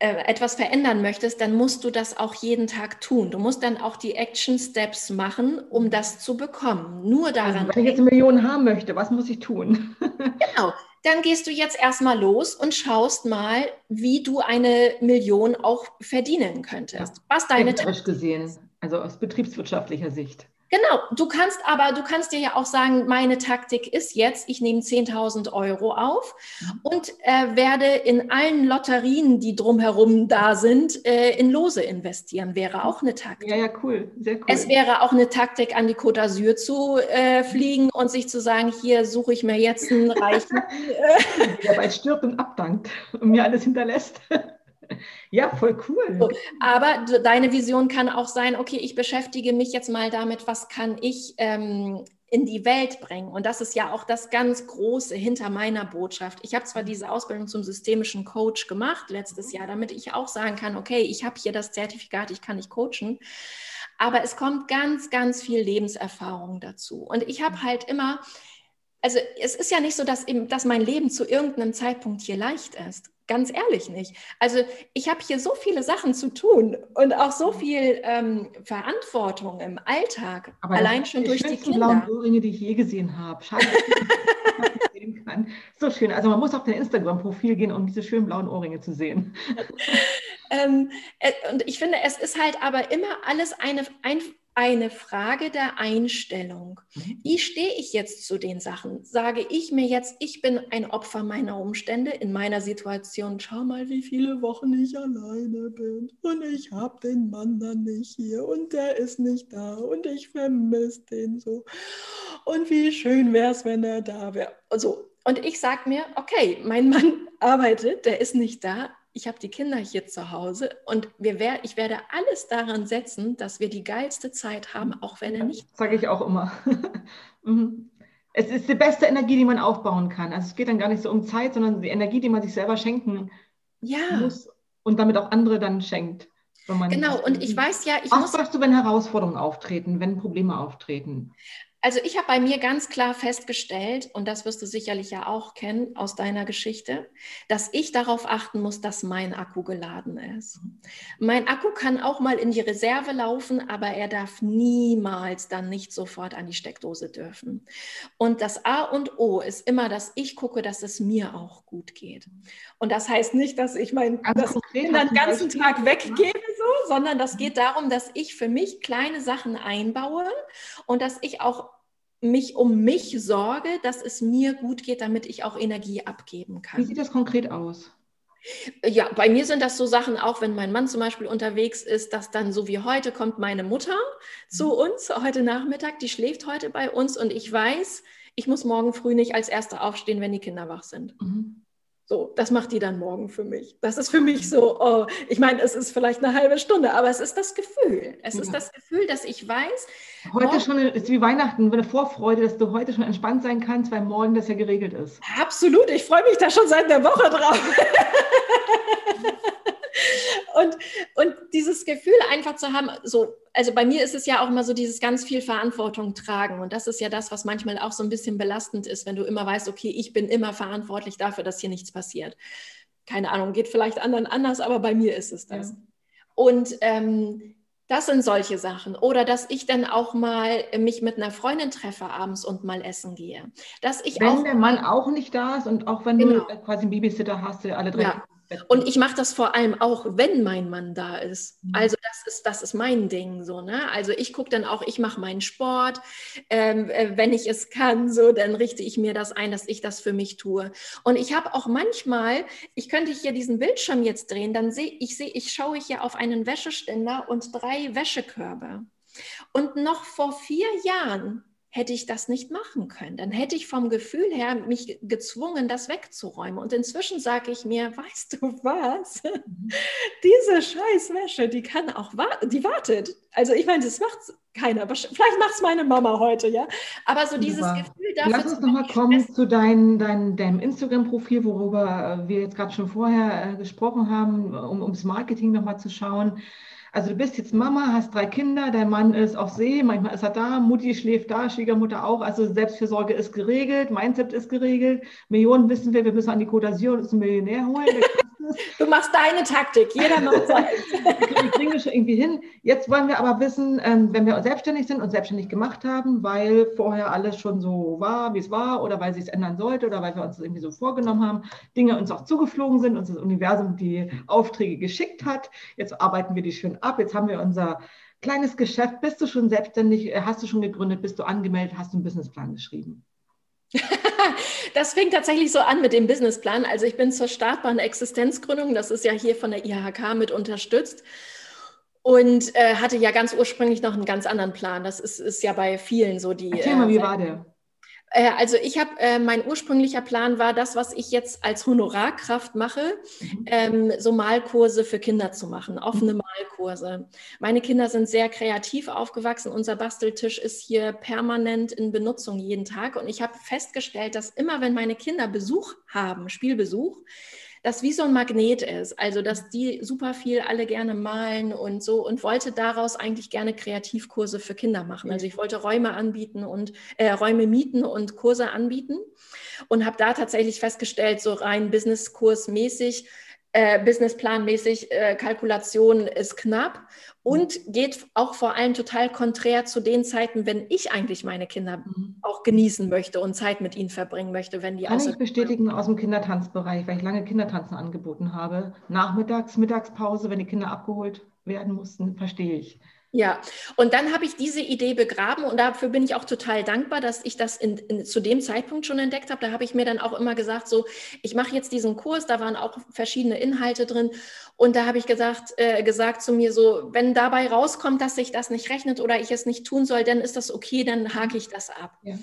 etwas verändern möchtest, dann musst du das auch jeden Tag tun. Du musst dann auch die Action Steps machen, um das zu bekommen. Nur also, daran. Also, wenn ich jetzt eine Million haben möchte, was muss ich tun? genau. Dann gehst du jetzt erstmal los und schaust mal, wie du eine Million auch verdienen könntest. Was deine gesehen, also aus betriebswirtschaftlicher Sicht. Genau, du kannst aber, du kannst dir ja auch sagen, meine Taktik ist jetzt, ich nehme 10.000 Euro auf mhm. und äh, werde in allen Lotterien, die drumherum da sind, äh, in Lose investieren. Wäre auch eine Taktik. Ja, ja, cool, sehr cool. Es wäre auch eine Taktik, an die Côte d'Azur zu äh, fliegen und sich zu sagen, hier suche ich mir jetzt einen Reichen. Der bald stirbt und abdankt und mir alles hinterlässt. Ja, voll cool. So, aber deine Vision kann auch sein, okay, ich beschäftige mich jetzt mal damit, was kann ich ähm, in die Welt bringen. Und das ist ja auch das ganz Große hinter meiner Botschaft. Ich habe zwar diese Ausbildung zum systemischen Coach gemacht letztes Jahr, damit ich auch sagen kann, okay, ich habe hier das Zertifikat, ich kann nicht coachen. Aber es kommt ganz, ganz viel Lebenserfahrung dazu. Und ich habe halt immer, also es ist ja nicht so, dass, eben, dass mein Leben zu irgendeinem Zeitpunkt hier leicht ist. Ganz ehrlich nicht. Also ich habe hier so viele Sachen zu tun und auch so viel ähm, Verantwortung im Alltag, Aber allein schon durch die Kinder. blauen Ohrringe, die ich je gesehen habe. Schade, sehen kann. So schön. Also man muss auf dein Instagram-Profil gehen, um diese schönen blauen Ohrringe zu sehen. ähm, äh, und ich finde, es ist halt aber immer alles eine, ein, eine Frage der Einstellung. Mhm. Wie stehe ich jetzt zu den Sachen? Sage ich mir jetzt, ich bin ein Opfer meiner Umstände in meiner Situation. Schau mal, wie viele Wochen ich alleine bin und ich habe den Mann dann nicht hier und der ist nicht da und ich vermisse den so. Und wie schön wäre es, wenn er da wäre. Also, und ich sage mir, okay, mein Mann arbeitet, der ist nicht da ich habe die Kinder hier zu Hause und wir wär, ich werde alles daran setzen, dass wir die geilste Zeit haben, auch wenn er nicht. Sage ich auch immer. Mhm. es ist die beste Energie, die man aufbauen kann. Also es geht dann gar nicht so um Zeit, sondern die Energie, die man sich selber schenken ja. muss und damit auch andere dann schenkt. genau, und ich weiß ja, ich Was muss. Was du, wenn Herausforderungen auftreten, wenn Probleme auftreten? Also ich habe bei mir ganz klar festgestellt, und das wirst du sicherlich ja auch kennen aus deiner Geschichte, dass ich darauf achten muss, dass mein Akku geladen ist. Mein Akku kann auch mal in die Reserve laufen, aber er darf niemals dann nicht sofort an die Steckdose dürfen. Und das A und O ist immer, dass ich gucke, dass es mir auch gut geht. Und das heißt nicht, dass ich meinen den ganzen Tag weggebe, sondern das geht darum, dass ich für mich kleine Sachen einbaue und dass ich auch mich um mich sorge, dass es mir gut geht, damit ich auch Energie abgeben kann. Wie sieht das konkret aus? Ja, bei mir sind das so Sachen, auch wenn mein Mann zum Beispiel unterwegs ist, dass dann so wie heute kommt meine Mutter zu mhm. uns, heute Nachmittag, die schläft heute bei uns und ich weiß, ich muss morgen früh nicht als Erste aufstehen, wenn die Kinder wach sind. Mhm. So, das macht die dann morgen für mich. Das ist für mich so, oh, ich meine, es ist vielleicht eine halbe Stunde, aber es ist das Gefühl. Es ja. ist das Gefühl, dass ich weiß. Heute morgen, schon ist wie Weihnachten, eine Vorfreude, dass du heute schon entspannt sein kannst, weil morgen das ja geregelt ist. Absolut, ich freue mich da schon seit einer Woche drauf. und, und dieses Gefühl einfach zu haben, so, also bei mir ist es ja auch immer so dieses ganz viel Verantwortung tragen. Und das ist ja das, was manchmal auch so ein bisschen belastend ist, wenn du immer weißt, okay, ich bin immer verantwortlich dafür, dass hier nichts passiert. Keine Ahnung, geht vielleicht anderen anders, aber bei mir ist es das. Ja. Und ähm, das sind solche Sachen. Oder dass ich dann auch mal mich mit einer Freundin treffe abends und mal essen gehe. Dass ich wenn auch, der Mann auch nicht da ist und auch wenn genau. du quasi einen Babysitter hast, alle drei ja. Und ich mache das vor allem auch, wenn mein Mann da ist. Mhm. Also das ist, das ist mein Ding so. Ne? Also ich gucke dann auch, ich mache meinen Sport. Ähm, äh, wenn ich es kann, so, dann richte ich mir das ein, dass ich das für mich tue. Und ich habe auch manchmal, ich könnte hier diesen Bildschirm jetzt drehen, dann sehe ich, sehe, ich schaue hier auf einen Wäscheständer und drei Wäschekörbe. Und noch vor vier Jahren hätte ich das nicht machen können. Dann hätte ich vom Gefühl her mich gezwungen, das wegzuräumen. Und inzwischen sage ich mir, weißt du was? Mhm. Diese scheiß Wäsche, die kann auch warten, die wartet. Also ich meine, das macht keiner. Vielleicht macht es meine Mama heute, ja. Aber so dieses Super. Gefühl dafür. Lass uns nochmal kommen zu dein, dein, deinem Instagram-Profil, worüber wir jetzt gerade schon vorher äh, gesprochen haben, um ums Marketing nochmal zu schauen. Also du bist jetzt Mama, hast drei Kinder, dein Mann ist auf See, manchmal ist er da, Mutti schläft da, Schwiegermutter auch. Also Selbstfürsorge ist geregelt, Mindset ist geregelt. Millionen wissen wir, wir müssen an die Côte d'Azur uns einen Millionär holen. Du machst deine Taktik, jeder macht seine. wir kriegen das schon irgendwie hin. Jetzt wollen wir aber wissen, ähm, wenn wir selbstständig sind und selbstständig gemacht haben, weil vorher alles schon so war, wie es war, oder weil sich es ändern sollte, oder weil wir uns das irgendwie so vorgenommen haben, Dinge uns auch zugeflogen sind, uns das Universum die Aufträge geschickt hat. Jetzt arbeiten wir die schön ab. Jetzt haben wir unser kleines Geschäft? Bist du schon selbstständig? Äh, hast du schon gegründet? Bist du angemeldet? Hast du einen Businessplan geschrieben? das fing tatsächlich so an mit dem Businessplan. Also ich bin zur startbaren Existenzgründung, das ist ja hier von der IHK mit unterstützt und äh, hatte ja ganz ursprünglich noch einen ganz anderen Plan. Das ist, ist ja bei vielen so die. Erzähl mal, äh, wie war der? Äh, also ich habe, äh, mein ursprünglicher Plan war, das, was ich jetzt als Honorarkraft mache, mhm. ähm, so Malkurse für Kinder zu machen, offene mhm. Malkurse. Meine Kinder sind sehr kreativ aufgewachsen. Unser Basteltisch ist hier permanent in Benutzung jeden Tag. Und ich habe festgestellt, dass immer, wenn meine Kinder Besuch haben, Spielbesuch, das wie so ein Magnet ist. Also, dass die super viel alle gerne malen und so und wollte daraus eigentlich gerne Kreativkurse für Kinder machen. Also ich wollte Räume anbieten und äh, Räume mieten und Kurse anbieten und habe da tatsächlich festgestellt, so rein Businesskursmäßig, äh, Businessplanmäßig, äh, Kalkulation ist knapp und geht auch vor allem total konträr zu den Zeiten, wenn ich eigentlich meine Kinder mhm. auch genießen möchte und Zeit mit ihnen verbringen möchte, wenn die Kann ich bestätigen aus dem Kindertanzbereich, weil ich lange Kindertanzen angeboten habe. Nachmittags, Mittagspause, wenn die Kinder abgeholt werden mussten, verstehe ich. Ja, und dann habe ich diese Idee begraben und dafür bin ich auch total dankbar, dass ich das in, in, zu dem Zeitpunkt schon entdeckt habe. Da habe ich mir dann auch immer gesagt, so, ich mache jetzt diesen Kurs, da waren auch verschiedene Inhalte drin und da habe ich gesagt, äh, gesagt zu mir so, wenn dabei rauskommt, dass sich das nicht rechnet oder ich es nicht tun soll, dann ist das okay, dann hake ich das ab. Ja.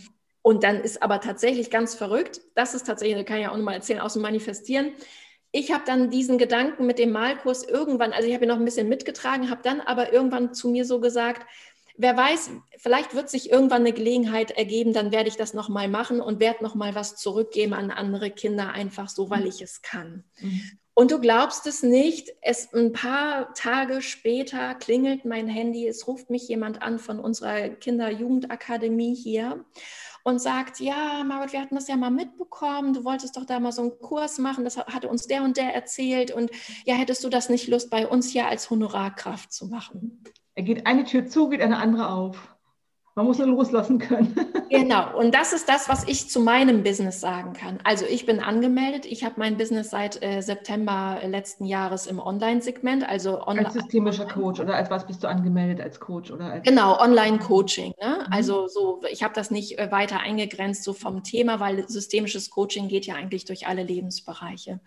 Und dann ist aber tatsächlich ganz verrückt, das ist tatsächlich, kann ich ja auch nochmal erzählen, aus dem Manifestieren ich habe dann diesen Gedanken mit dem Malkurs irgendwann, also ich habe ihn noch ein bisschen mitgetragen, habe dann aber irgendwann zu mir so gesagt, wer weiß, vielleicht wird sich irgendwann eine Gelegenheit ergeben, dann werde ich das nochmal machen und werde nochmal was zurückgeben an andere Kinder, einfach so, weil ich es kann. Mhm. Und du glaubst es nicht, es ein paar Tage später klingelt mein Handy, es ruft mich jemand an von unserer Kinder-Jugendakademie hier und sagt, ja, Margot, wir hatten das ja mal mitbekommen, du wolltest doch da mal so einen Kurs machen, das hatte uns der und der erzählt und ja, hättest du das nicht Lust, bei uns hier als Honorarkraft zu machen? Er geht eine Tür zu, geht eine andere auf. Man muss nur loslassen können. genau. Und das ist das, was ich zu meinem Business sagen kann. Also ich bin angemeldet. Ich habe mein Business seit äh, September letzten Jahres im Online-Segment. Also online als systemischer Coach oder als was bist du angemeldet als Coach oder als genau Online-Coaching. Ne? Mhm. Also so, ich habe das nicht äh, weiter eingegrenzt so vom Thema, weil systemisches Coaching geht ja eigentlich durch alle Lebensbereiche.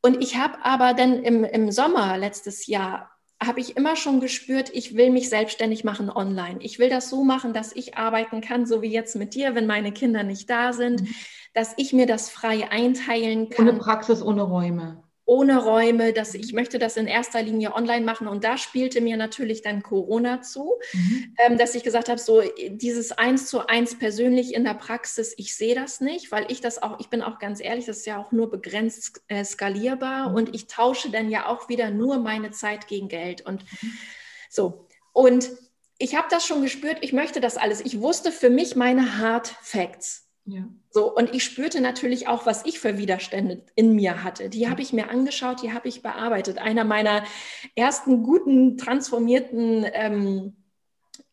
Und ich habe aber dann im, im Sommer letztes Jahr habe ich immer schon gespürt, ich will mich selbstständig machen online. Ich will das so machen, dass ich arbeiten kann, so wie jetzt mit dir, wenn meine Kinder nicht da sind, mhm. dass ich mir das frei einteilen kann. Ohne Praxis, ohne Räume ohne Räume, dass ich möchte das in erster Linie online machen. Und da spielte mir natürlich dann Corona zu, mhm. ähm, dass ich gesagt habe, so dieses eins zu eins persönlich in der Praxis, ich sehe das nicht, weil ich das auch, ich bin auch ganz ehrlich, das ist ja auch nur begrenzt äh, skalierbar mhm. und ich tausche dann ja auch wieder nur meine Zeit gegen Geld. Und mhm. so. Und ich habe das schon gespürt, ich möchte das alles. Ich wusste für mich meine Hard Facts. Ja. So, und ich spürte natürlich auch, was ich für Widerstände in mir hatte. Die habe ich mir angeschaut, die habe ich bearbeitet. Einer meiner ersten guten, transformierten ähm,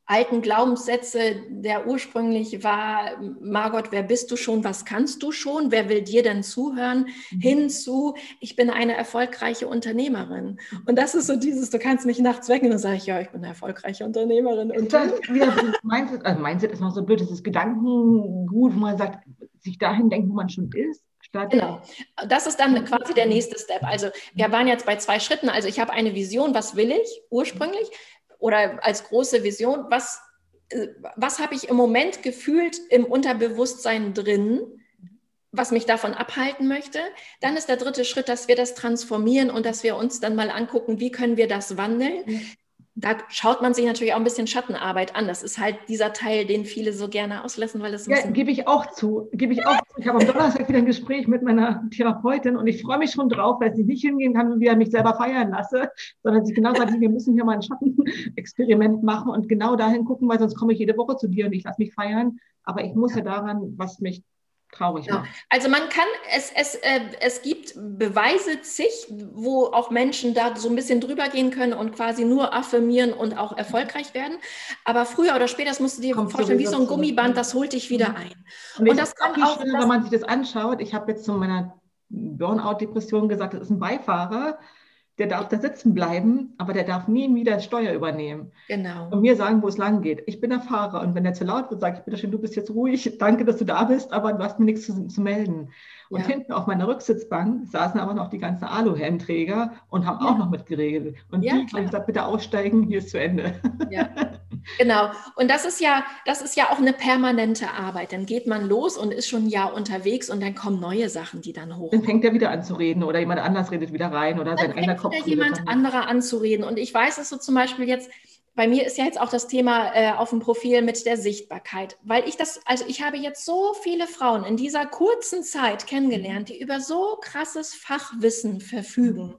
alten Glaubenssätze, der ursprünglich war, Margot, wer bist du schon, was kannst du schon, wer will dir denn zuhören, mhm. hin zu, ich bin eine erfolgreiche Unternehmerin. Und das ist so dieses, du kannst mich nachts wecken und dann sage ich, ja, ich bin eine erfolgreiche Unternehmerin. Und das wieder Mindset, also Mindset ist noch so blöd, das ist Gedankengut, wo man sagt, sich dahin denken, wo man schon ist. Genau. Das ist dann quasi der nächste Step. Also wir waren jetzt bei zwei Schritten. Also ich habe eine Vision, was will ich ursprünglich? Oder als große Vision, was, äh, was habe ich im Moment gefühlt im Unterbewusstsein drin, was mich davon abhalten möchte. Dann ist der dritte Schritt, dass wir das transformieren und dass wir uns dann mal angucken, wie können wir das wandeln da schaut man sich natürlich auch ein bisschen Schattenarbeit an. Das ist halt dieser Teil, den viele so gerne auslassen, weil es Ja, gebe ich auch zu. Gebe ich auch zu. Ich habe am Donnerstag wieder ein Gespräch mit meiner Therapeutin und ich freue mich schon drauf, weil sie nicht hingehen kann und wieder mich selber feiern lasse, sondern sie genau sagt, wir müssen hier mal ein Schattenexperiment machen und genau dahin gucken, weil sonst komme ich jede Woche zu dir und ich lasse mich feiern. Aber ich muss ja daran, was mich traurig ja. macht. Also man kann, es, es, äh, es gibt Beweise zig, wo auch Menschen da so ein bisschen drüber gehen können und quasi nur affirmieren und auch erfolgreich werden. Aber früher oder später, das musst du dir Kommt vorstellen, wie so ein Gummiband, das holt dich wieder mhm. ein. Und, und das kann auch, schön, wenn man sich das anschaut. Ich habe jetzt zu meiner Burnout-Depression gesagt, das ist ein Beifahrer der darf da sitzen bleiben, aber der darf nie wieder Steuer übernehmen. Genau. Und mir sagen, wo es lang geht. Ich bin der Fahrer und wenn der zu laut wird, sage ich, bitte schön, du bist jetzt ruhig, danke, dass du da bist, aber du hast mir nichts zu, zu melden. Und ja. hinten auf meiner Rücksitzbank saßen aber noch die ganzen Aluhelmträger und haben ja. auch noch mitgeregelt. Und ja, die haben gesagt, bitte aussteigen, hier ist zu Ende. Ja. Genau. Und das ist ja, das ist ja auch eine permanente Arbeit. Dann geht man los und ist schon ein Jahr unterwegs und dann kommen neue Sachen, die dann hoch. Dann fängt er wieder an zu reden oder jemand anders redet wieder rein oder dann sein eigener Kopf. Wieder jemand anderer anzureden. Und ich weiß es so zum Beispiel jetzt, bei mir ist ja jetzt auch das Thema äh, auf dem Profil mit der Sichtbarkeit, weil ich das, also ich habe jetzt so viele Frauen in dieser kurzen Zeit kennengelernt, die über so krasses Fachwissen verfügen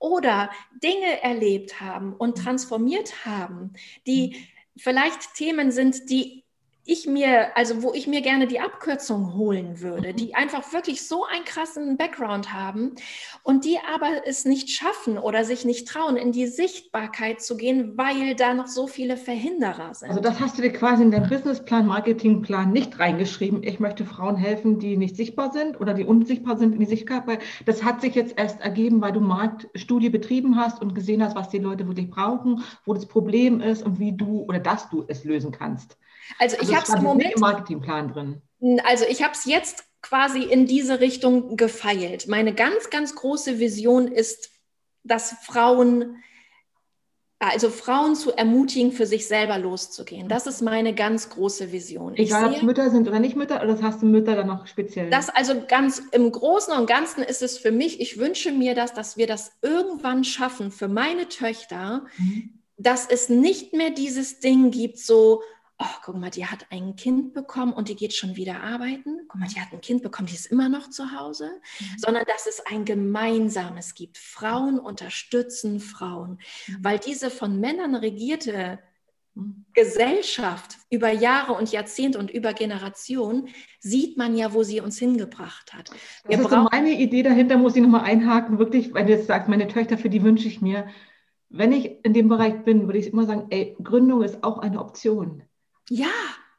oder Dinge erlebt haben und transformiert haben, die vielleicht Themen sind, die ich mir, also wo ich mir gerne die Abkürzung holen würde, die einfach wirklich so einen krassen Background haben und die aber es nicht schaffen oder sich nicht trauen, in die Sichtbarkeit zu gehen, weil da noch so viele Verhinderer sind. Also das hast du dir quasi in deinen Businessplan, Marketingplan nicht reingeschrieben. Ich möchte Frauen helfen, die nicht sichtbar sind oder die unsichtbar sind in die Sichtbarkeit. Das hat sich jetzt erst ergeben, weil du Marktstudie betrieben hast und gesehen hast, was die Leute wirklich brauchen, wo das Problem ist und wie du oder dass du es lösen kannst. Also, also ich habe es im Moment im Marketingplan drin. Also ich habe es jetzt quasi in diese Richtung gefeilt. Meine ganz, ganz große Vision ist, dass Frauen, also Frauen zu ermutigen, für sich selber loszugehen. Das ist meine ganz große Vision. Egal, ob es Mütter sind oder nicht Mütter, oder das hast du Mütter dann noch speziell? Das also ganz im Großen und Ganzen ist es für mich, ich wünsche mir das, dass wir das irgendwann schaffen für meine Töchter, mhm. dass es nicht mehr dieses Ding gibt, so, oh, guck mal, die hat ein Kind bekommen und die geht schon wieder arbeiten. Guck mal, die hat ein Kind bekommen, die ist immer noch zu Hause. Mhm. Sondern dass es ein gemeinsames gibt. Frauen unterstützen Frauen. Mhm. Weil diese von Männern regierte. Gesellschaft über Jahre und Jahrzehnte und über Generationen sieht man ja, wo sie uns hingebracht hat. Wir das ist so meine Idee dahinter, muss ich nochmal einhaken, wirklich, weil du jetzt sagst, meine Töchter, für die wünsche ich mir, wenn ich in dem Bereich bin, würde ich immer sagen, ey, Gründung ist auch eine Option. Ja.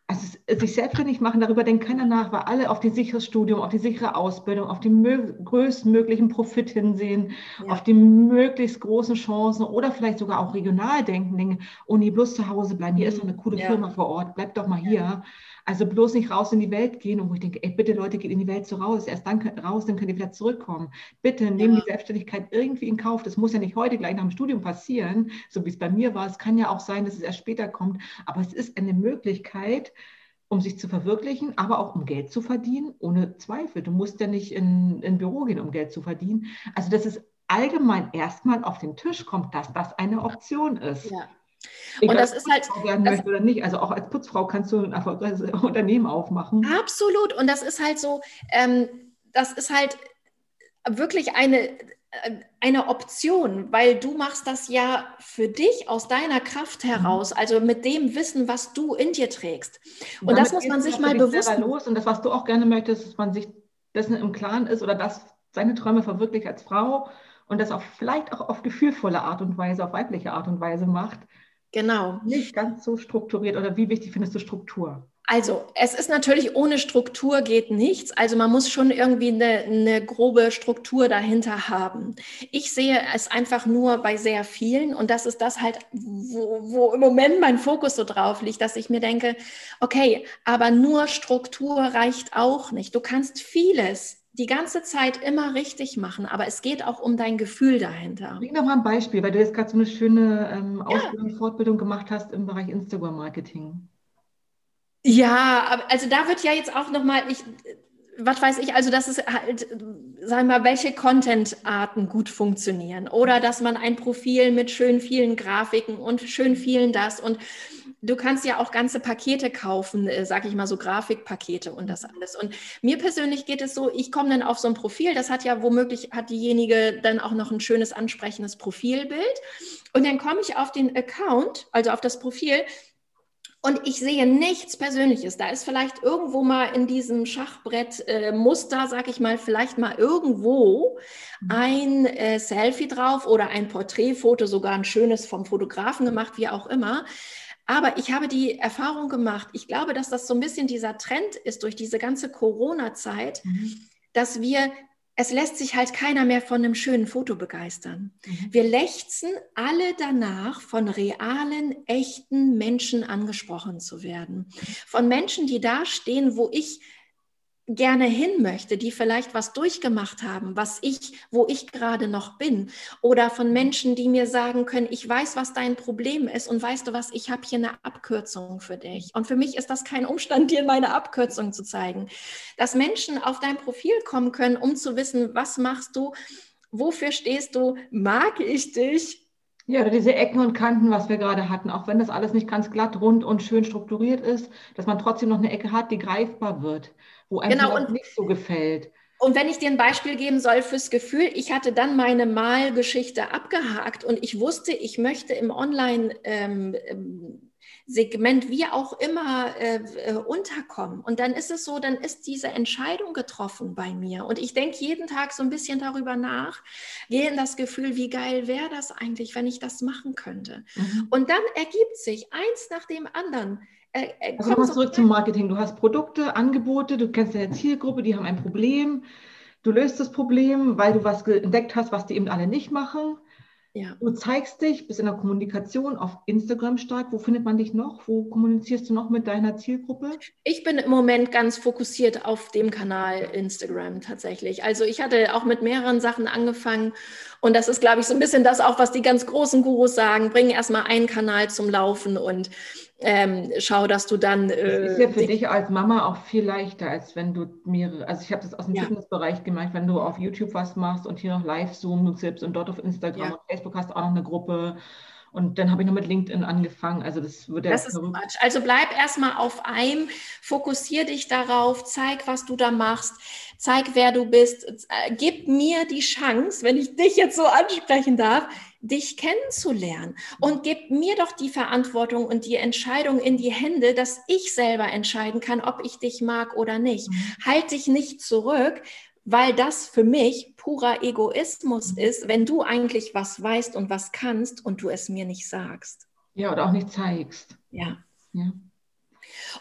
Also sich selbstständig machen, darüber denkt keiner nach, weil alle auf die sichere Studium, auf die sichere Ausbildung, auf den größtmöglichen Profit hinsehen, ja. auf die möglichst großen Chancen oder vielleicht sogar auch regional denken, denken, oh nee, bloß zu Hause bleiben, hier ist doch eine coole ja. Firma vor Ort, bleib doch mal hier. Also bloß nicht raus in die Welt gehen und wo ich denke, ey, bitte Leute, geht in die Welt so raus, erst dann raus, dann könnt ihr wieder zurückkommen. Bitte nehmt ja. die Selbstständigkeit irgendwie in Kauf. Das muss ja nicht heute gleich nach dem Studium passieren, so wie es bei mir war. Es kann ja auch sein, dass es erst später kommt, aber es ist eine Möglichkeit, um sich zu verwirklichen, aber auch um Geld zu verdienen, ohne Zweifel. Du musst ja nicht in ein Büro gehen, um Geld zu verdienen. Also das ist allgemein erstmal auf den Tisch kommt, dass das eine Option ist. Ja. Egal, und das ist halt. Das, oder nicht. Also auch als Putzfrau kannst du ein erfolgreiches Unternehmen aufmachen. Absolut. Und das ist halt so, ähm, das ist halt wirklich eine, äh, eine Option, weil du machst das ja für dich aus deiner Kraft mhm. heraus, also mit dem Wissen, was du in dir trägst. Und, und das muss man sich mal bewusst. Los. Und das, was du auch gerne möchtest, dass man sich dessen im Klaren ist oder dass seine Träume verwirklicht als Frau und das auch vielleicht auch auf gefühlvolle Art und Weise, auf weibliche Art und Weise macht. Genau. Nicht ganz so strukturiert oder wie wichtig findest du Struktur? Also es ist natürlich ohne Struktur geht nichts. Also man muss schon irgendwie eine, eine, grobe Struktur dahinter haben. Ich sehe es einfach nur bei sehr vielen und das ist das halt, wo, wo im Moment mein Fokus so drauf liegt, dass ich mir denke, okay, aber nur Struktur reicht auch nicht. Du kannst vieles die ganze Zeit immer richtig machen, aber es geht auch um dein Gefühl dahinter. Bring doch mal ein Beispiel, weil du jetzt gerade so eine schöne ähm, Ausbildung, ja. Fortbildung gemacht hast im Bereich Instagram-Marketing. Ja, also da wird ja jetzt auch nochmal, ich, was weiß ich, also dass es halt, sagen wir mal, welche Content-Arten gut funktionieren oder dass man ein Profil mit schön vielen Grafiken und schön vielen das und du kannst ja auch ganze Pakete kaufen, äh, sag ich mal so Grafikpakete und das alles. Und mir persönlich geht es so, ich komme dann auf so ein Profil, das hat ja womöglich, hat diejenige dann auch noch ein schönes, ansprechendes Profilbild. Und dann komme ich auf den Account, also auf das Profil, und ich sehe nichts Persönliches. Da ist vielleicht irgendwo mal in diesem Schachbrett-Muster, äh, sag ich mal, vielleicht mal irgendwo mhm. ein äh, Selfie drauf oder ein Porträtfoto, sogar ein schönes vom Fotografen gemacht, wie auch immer. Aber ich habe die Erfahrung gemacht, ich glaube, dass das so ein bisschen dieser Trend ist durch diese ganze Corona-Zeit, mhm. dass wir es lässt sich halt keiner mehr von einem schönen Foto begeistern. Mhm. Wir lechzen alle danach, von realen, echten Menschen angesprochen zu werden. Von Menschen, die da stehen, wo ich gerne hin möchte, die vielleicht was durchgemacht haben, was ich, wo ich gerade noch bin, oder von Menschen, die mir sagen können, ich weiß, was dein Problem ist und weißt du was, ich habe hier eine Abkürzung für dich. Und für mich ist das kein Umstand, dir meine Abkürzung zu zeigen. Dass Menschen auf dein Profil kommen können, um zu wissen, was machst du, wofür stehst du, mag ich dich, ja, oder diese Ecken und Kanten, was wir gerade hatten, auch wenn das alles nicht ganz glatt, rund und schön strukturiert ist, dass man trotzdem noch eine Ecke hat, die greifbar wird wo einem genau, und, nicht so gefällt. Und wenn ich dir ein Beispiel geben soll fürs Gefühl, ich hatte dann meine Malgeschichte abgehakt und ich wusste, ich möchte im Online ähm, ähm Segment, wie auch immer, äh, äh, unterkommen. Und dann ist es so, dann ist diese Entscheidung getroffen bei mir. Und ich denke jeden Tag so ein bisschen darüber nach, gehe in das Gefühl, wie geil wäre das eigentlich, wenn ich das machen könnte. Mhm. Und dann ergibt sich eins nach dem anderen äh, äh, also nochmal zurück zum Marketing. Du hast Produkte, Angebote, du kennst deine Zielgruppe, die haben ein Problem. Du löst das Problem, weil du was entdeckt hast, was die eben alle nicht machen. Ja. Du zeigst dich, bist in der Kommunikation auf Instagram stark. Wo findet man dich noch? Wo kommunizierst du noch mit deiner Zielgruppe? Ich bin im Moment ganz fokussiert auf dem Kanal Instagram tatsächlich. Also ich hatte auch mit mehreren Sachen angefangen und das ist, glaube ich, so ein bisschen das auch, was die ganz großen Gurus sagen. Bring erstmal einen Kanal zum Laufen und ähm, schau, dass du dann. Äh, das ist ja für dich als Mama auch viel leichter, als wenn du mehrere. Also ich habe das aus dem ja. Fitnessbereich gemeint, wenn du auf YouTube was machst und hier noch Live-Zoom nutzt und dort auf Instagram ja. und Facebook hast auch noch eine Gruppe. Und dann habe ich noch mit LinkedIn angefangen. Also das wird ja Das ist Quatsch. Also bleib erstmal auf einem, fokussier dich darauf, zeig, was du da machst, zeig, wer du bist, äh, gib mir die Chance, wenn ich dich jetzt so ansprechen darf, dich kennenzulernen und gib mir doch die Verantwortung und die Entscheidung in die Hände, dass ich selber entscheiden kann, ob ich dich mag oder nicht. Mhm. Halt dich nicht zurück, weil das für mich purer Egoismus mhm. ist, wenn du eigentlich was weißt und was kannst und du es mir nicht sagst. Ja, oder auch nicht zeigst. Ja. ja.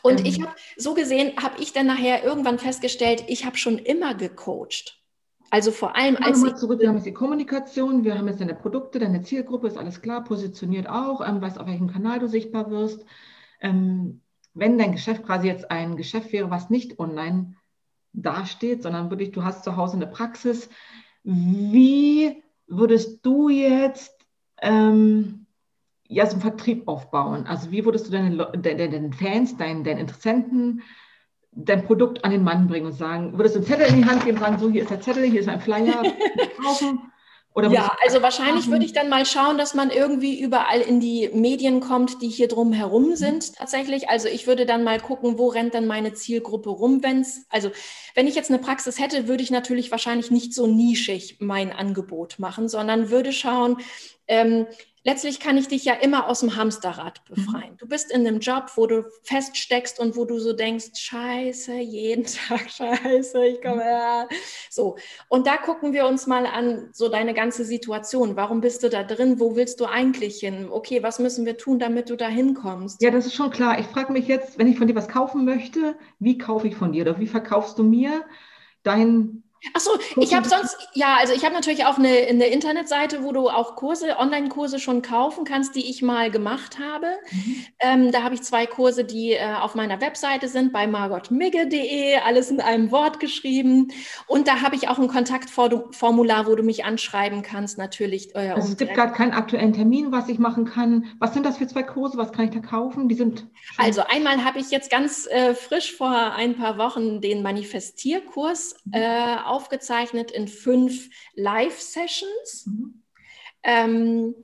Und ähm. ich habe so gesehen, habe ich dann nachher irgendwann festgestellt, ich habe schon immer gecoacht. Also vor allem als. Mal zurück, wir haben jetzt die Kommunikation, wir haben jetzt deine Produkte, deine Zielgruppe, ist alles klar, positioniert auch, ähm, weißt auf welchem Kanal du sichtbar wirst. Ähm, wenn dein Geschäft quasi jetzt ein Geschäft wäre, was nicht online dasteht, sondern wirklich, du hast zu Hause eine Praxis, wie würdest du jetzt ähm, ja, so einen Vertrieb aufbauen? Also wie würdest du deinen deine, Fans, deinen, deinen Interessenten dein Produkt an den Mann bringen und sagen, würdest du einen Zettel in die Hand geben und sagen, so, hier ist der Zettel, hier ist mein Flyer, kaufen? Oder ja, also wahrscheinlich würde ich dann mal schauen, dass man irgendwie überall in die Medien kommt, die hier drum herum mhm. sind tatsächlich. Also ich würde dann mal gucken, wo rennt dann meine Zielgruppe rum, wenn es, also wenn ich jetzt eine Praxis hätte, würde ich natürlich wahrscheinlich nicht so nischig mein Angebot machen, sondern würde schauen, ähm, letztlich kann ich dich ja immer aus dem Hamsterrad mhm. befreien. Du bist in einem Job, wo du feststeckst und wo du so denkst, scheiße, jeden Tag scheiße, ich komme ja. So. Und da gucken wir uns mal an, so deine ganze Situation. Warum bist du da drin? Wo willst du eigentlich hin? Okay, was müssen wir tun, damit du da hinkommst? Ja, das ist schon klar. Ich frage mich jetzt, wenn ich von dir was kaufen möchte, wie kaufe ich von dir oder wie verkaufst du mir dein Ach so, ich habe sonst, ja, also ich habe natürlich auch eine, eine, Internetseite, wo du auch Kurse, Online-Kurse schon kaufen kannst, die ich mal gemacht habe. Mhm. Ähm, da habe ich zwei Kurse, die äh, auf meiner Webseite sind, bei margotmigge.de, alles in einem Wort geschrieben. Und da habe ich auch ein Kontaktformular, wo du mich anschreiben kannst, natürlich. Äh, also es gibt gerade keinen aktuellen Termin, was ich machen kann. Was sind das für zwei Kurse? Was kann ich da kaufen? Die sind also einmal habe ich jetzt ganz äh, frisch vor ein paar Wochen den Manifestierkurs mhm. äh, aufgezeichnet in fünf Live-Sessions. Mhm. Ähm,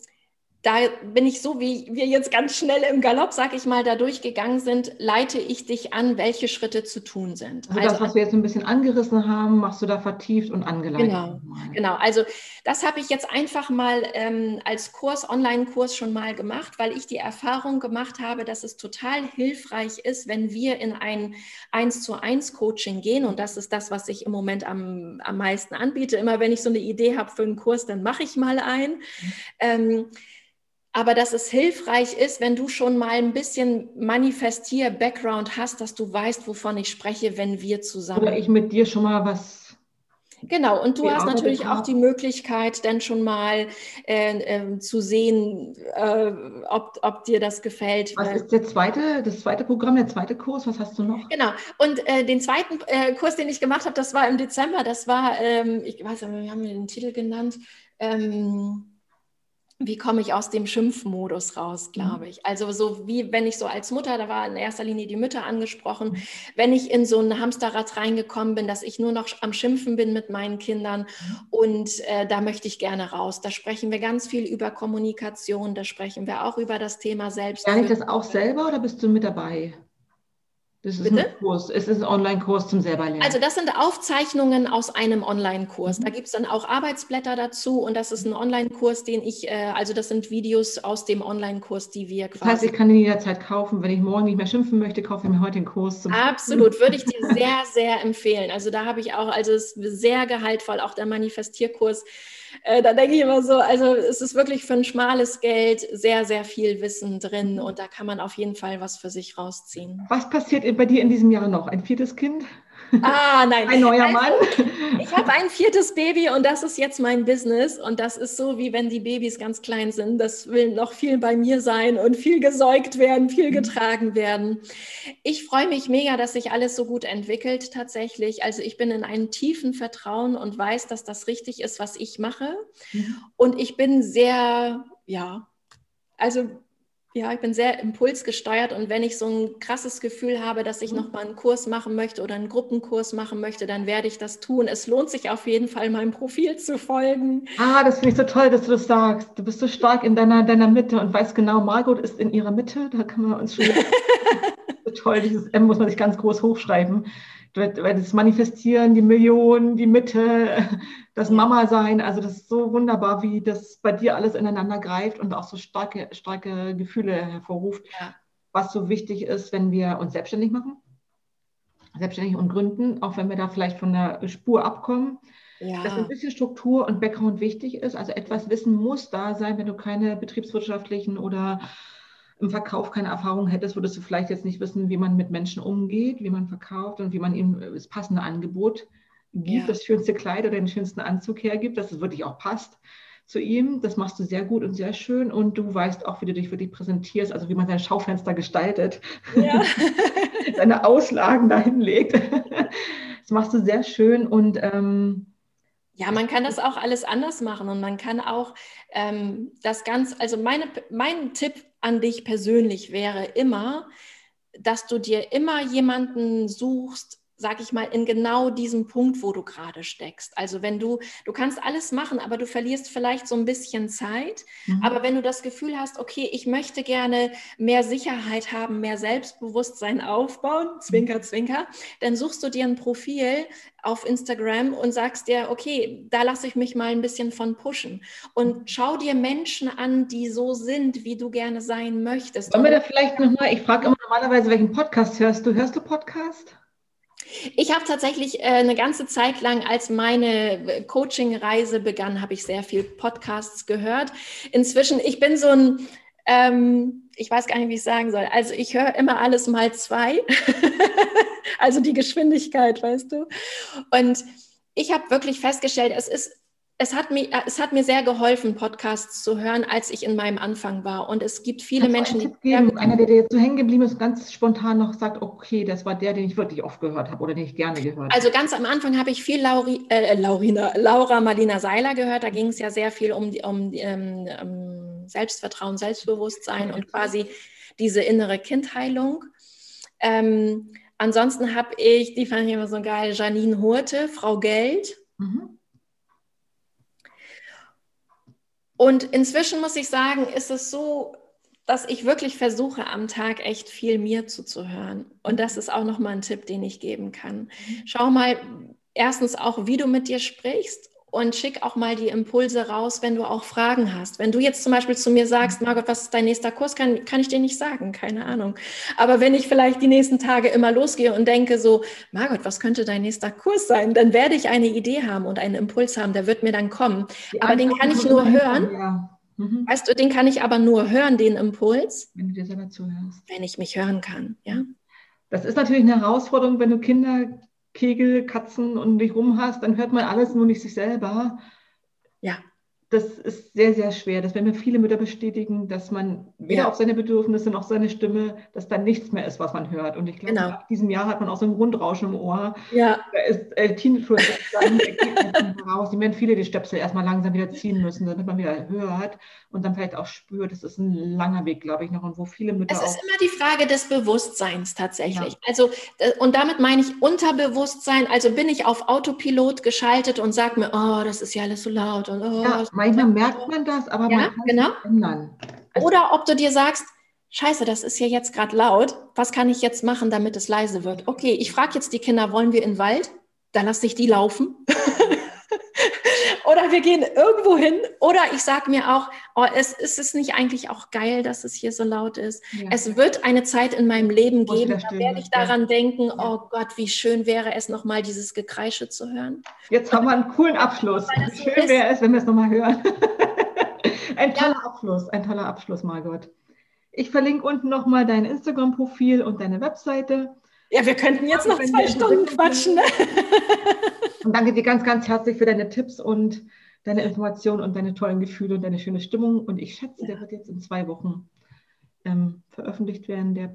da bin ich so, wie wir jetzt ganz schnell im Galopp, sag ich mal, da durchgegangen sind, leite ich dich an, welche Schritte zu tun sind. Also, also das, was wir jetzt ein bisschen angerissen haben, machst du da vertieft und angeleitet. Genau, genau. Also das habe ich jetzt einfach mal ähm, als Kurs, Online-Kurs schon mal gemacht, weil ich die Erfahrung gemacht habe, dass es total hilfreich ist, wenn wir in ein 1 zu 1 Coaching gehen. Und das ist das, was ich im Moment am, am meisten anbiete. Immer wenn ich so eine Idee habe für einen Kurs, dann mache ich mal einen. Mhm. Ähm, aber dass es hilfreich ist, wenn du schon mal ein bisschen Manifestier-Background hast, dass du weißt, wovon ich spreche, wenn wir zusammen. Oder ich mit dir schon mal was Genau, und du hast natürlich auch die Möglichkeit, dann schon mal äh, äh, zu sehen, äh, ob, ob dir das gefällt. Was ist der zweite, das zweite Programm, der zweite Kurs? Was hast du noch? Genau, und äh, den zweiten äh, Kurs, den ich gemacht habe, das war im Dezember. Das war, ähm, ich weiß nicht, wir haben den Titel genannt. Ähm, wie komme ich aus dem Schimpfmodus raus, mhm. glaube ich. Also so wie wenn ich so als Mutter, da war in erster Linie die Mütter angesprochen, wenn ich in so ein Hamsterrad reingekommen bin, dass ich nur noch am Schimpfen bin mit meinen Kindern mhm. und äh, da möchte ich gerne raus. Da sprechen wir ganz viel über Kommunikation, da sprechen wir auch über das Thema Selbst. Lerne ich das auch selber oder bist du mit dabei? Das ist Bitte? ein Kurs, es ist ein Online-Kurs zum selberlernen. Also das sind Aufzeichnungen aus einem Online-Kurs. Mhm. Da gibt es dann auch Arbeitsblätter dazu und das ist ein Online-Kurs, den ich, äh, also das sind Videos aus dem Online-Kurs, die wir quasi... Das heißt, ich kann ihn jederzeit kaufen. Wenn ich morgen nicht mehr schimpfen möchte, kaufe ich mir heute den Kurs. Zum Absolut, würde ich dir sehr, sehr empfehlen. Also da habe ich auch, also es ist sehr gehaltvoll, auch der Manifestierkurs äh, da denke ich immer so, also es ist wirklich für ein schmales Geld sehr, sehr viel Wissen drin und da kann man auf jeden Fall was für sich rausziehen. Was passiert bei dir in diesem Jahr noch? Ein viertes Kind? Ah, nein. Ein neuer also, Mann. Ich habe ein viertes Baby und das ist jetzt mein Business. Und das ist so, wie wenn die Babys ganz klein sind. Das will noch viel bei mir sein und viel gesäugt werden, viel mhm. getragen werden. Ich freue mich mega, dass sich alles so gut entwickelt tatsächlich. Also ich bin in einem tiefen Vertrauen und weiß, dass das richtig ist, was ich mache. Mhm. Und ich bin sehr, ja, also ja, ich bin sehr impulsgesteuert und wenn ich so ein krasses Gefühl habe, dass ich mhm. noch mal einen Kurs machen möchte oder einen Gruppenkurs machen möchte, dann werde ich das tun. Es lohnt sich auf jeden Fall, meinem Profil zu folgen. Ah, das finde ich so toll, dass du das sagst. Du bist so stark in deiner, deiner Mitte und weißt genau, Margot ist in ihrer Mitte. Da kann man uns schon. so toll, dieses M muss man sich ganz groß hochschreiben das Manifestieren, die Millionen, die Mitte, das Mama-Sein, also das ist so wunderbar, wie das bei dir alles ineinander greift und auch so starke, starke Gefühle hervorruft, ja. was so wichtig ist, wenn wir uns selbstständig machen, selbstständig und gründen, auch wenn wir da vielleicht von der Spur abkommen. Ja. Dass ein bisschen Struktur und Background wichtig ist. Also etwas Wissen muss da sein, wenn du keine betriebswirtschaftlichen oder im Verkauf keine Erfahrung hättest, würdest du vielleicht jetzt nicht wissen, wie man mit Menschen umgeht, wie man verkauft und wie man ihm das passende Angebot gibt, ja. das schönste Kleid oder den schönsten Anzug hergibt, dass es wirklich auch passt zu ihm. Das machst du sehr gut und sehr schön und du weißt auch, wie du dich wirklich präsentierst, also wie man sein Schaufenster gestaltet, ja. seine Auslagen dahin legt. Das machst du sehr schön und ähm, ja, man kann das auch alles anders machen und man kann auch ähm, das ganz, also meine, mein Tipp an dich persönlich wäre immer, dass du dir immer jemanden suchst, sag ich mal, in genau diesem Punkt, wo du gerade steckst. Also wenn du, du kannst alles machen, aber du verlierst vielleicht so ein bisschen Zeit. Mhm. Aber wenn du das Gefühl hast, okay, ich möchte gerne mehr Sicherheit haben, mehr Selbstbewusstsein aufbauen, Zwinker, Zwinker, dann suchst du dir ein Profil auf Instagram und sagst dir, okay, da lasse ich mich mal ein bisschen von pushen. Und schau dir Menschen an, die so sind, wie du gerne sein möchtest. Wollen wir da vielleicht nochmal, ich frage immer normalerweise, welchen Podcast hörst du? Hörst du Podcast? Ich habe tatsächlich äh, eine ganze Zeit lang, als meine Coaching-Reise begann, habe ich sehr viel Podcasts gehört. Inzwischen, ich bin so ein, ähm, ich weiß gar nicht, wie ich sagen soll. Also ich höre immer alles mal zwei. also die Geschwindigkeit, weißt du. Und ich habe wirklich festgestellt, es ist es hat, mir, es hat mir sehr geholfen, Podcasts zu hören, als ich in meinem Anfang war. Und es gibt viele Kannst Menschen, die. Geben, einer, der dir jetzt so hängen geblieben ist, ganz spontan noch sagt: Okay, das war der, den ich wirklich oft gehört habe oder den ich gerne gehört habe. Also ganz am Anfang habe ich viel Lauri, äh, Laurina, Laura Marlina Seiler gehört. Da ging es ja sehr viel um, um, ähm, um Selbstvertrauen, Selbstbewusstsein und quasi diese innere Kindheilung. Ähm, ansonsten habe ich, die fand ich immer so geil, Janine Hurte, Frau Geld. Mhm Und inzwischen muss ich sagen, ist es so, dass ich wirklich versuche, am Tag echt viel mir zuzuhören. Und das ist auch nochmal ein Tipp, den ich geben kann. Schau mal erstens auch, wie du mit dir sprichst und schick auch mal die Impulse raus, wenn du auch Fragen hast. Wenn du jetzt zum Beispiel zu mir sagst, Margot, was ist dein nächster Kurs, kann, kann ich dir nicht sagen, keine Ahnung. Aber wenn ich vielleicht die nächsten Tage immer losgehe und denke so, Margot, was könnte dein nächster Kurs sein, dann werde ich eine Idee haben und einen Impuls haben, der wird mir dann kommen. Die aber den kann ich nur hören. Ja. Mhm. Weißt du, den kann ich aber nur hören, den Impuls. Wenn du dir selber zuhörst. Wenn ich mich hören kann, ja. Das ist natürlich eine Herausforderung, wenn du Kinder Kegelkatzen und dich rum hast, dann hört man alles nur nicht sich selber. Das ist sehr, sehr schwer. Das werden mir viele Mütter bestätigen, dass man weder ja. auf seine Bedürfnisse noch seine Stimme, dass da nichts mehr ist, was man hört. Und ich glaube, genau. nach diesem Jahr hat man auch so ein Grundrauschen im Ohr. Ja. Da ist äh, raus. Die werden viele die Stöpsel erstmal langsam wieder ziehen müssen, damit man wieder hört und dann vielleicht auch spürt. Das ist ein langer Weg, glaube ich, noch und wo viele Mütter. Es ist immer die Frage des Bewusstseins tatsächlich. Ja. Also, äh, und damit meine ich Unterbewusstsein. Also bin ich auf Autopilot geschaltet und sage mir, oh, das ist ja alles so laut und oh, ja, manchmal merkt man das, aber ja, man kann genau. es ändern. Also Oder ob du dir sagst, Scheiße, das ist ja jetzt gerade laut. Was kann ich jetzt machen, damit es leise wird? Okay, ich frage jetzt die Kinder, wollen wir in den Wald? Dann lasse ich die laufen. oder wir gehen irgendwo hin. Oder ich sage mir auch, oh, es ist es nicht eigentlich auch geil, dass es hier so laut ist. Ja. Es wird eine Zeit in meinem Leben geben, da werde ich daran ja. denken, oh Gott, wie schön wäre es nochmal, dieses Gekreische zu hören. Jetzt haben wir einen coolen Abschluss. Wie so schön wäre es, wenn wir es nochmal hören. ein toller ja. Abschluss, ein toller Abschluss, Margot. Ich verlinke unten nochmal dein Instagram-Profil und deine Webseite. Ja, wir könnten jetzt noch zwei Stunden quatschen. Ne? Und danke dir ganz, ganz herzlich für deine Tipps und deine Informationen und deine tollen Gefühle und deine schöne Stimmung. Und ich schätze, der wird jetzt in zwei Wochen ähm, veröffentlicht werden, der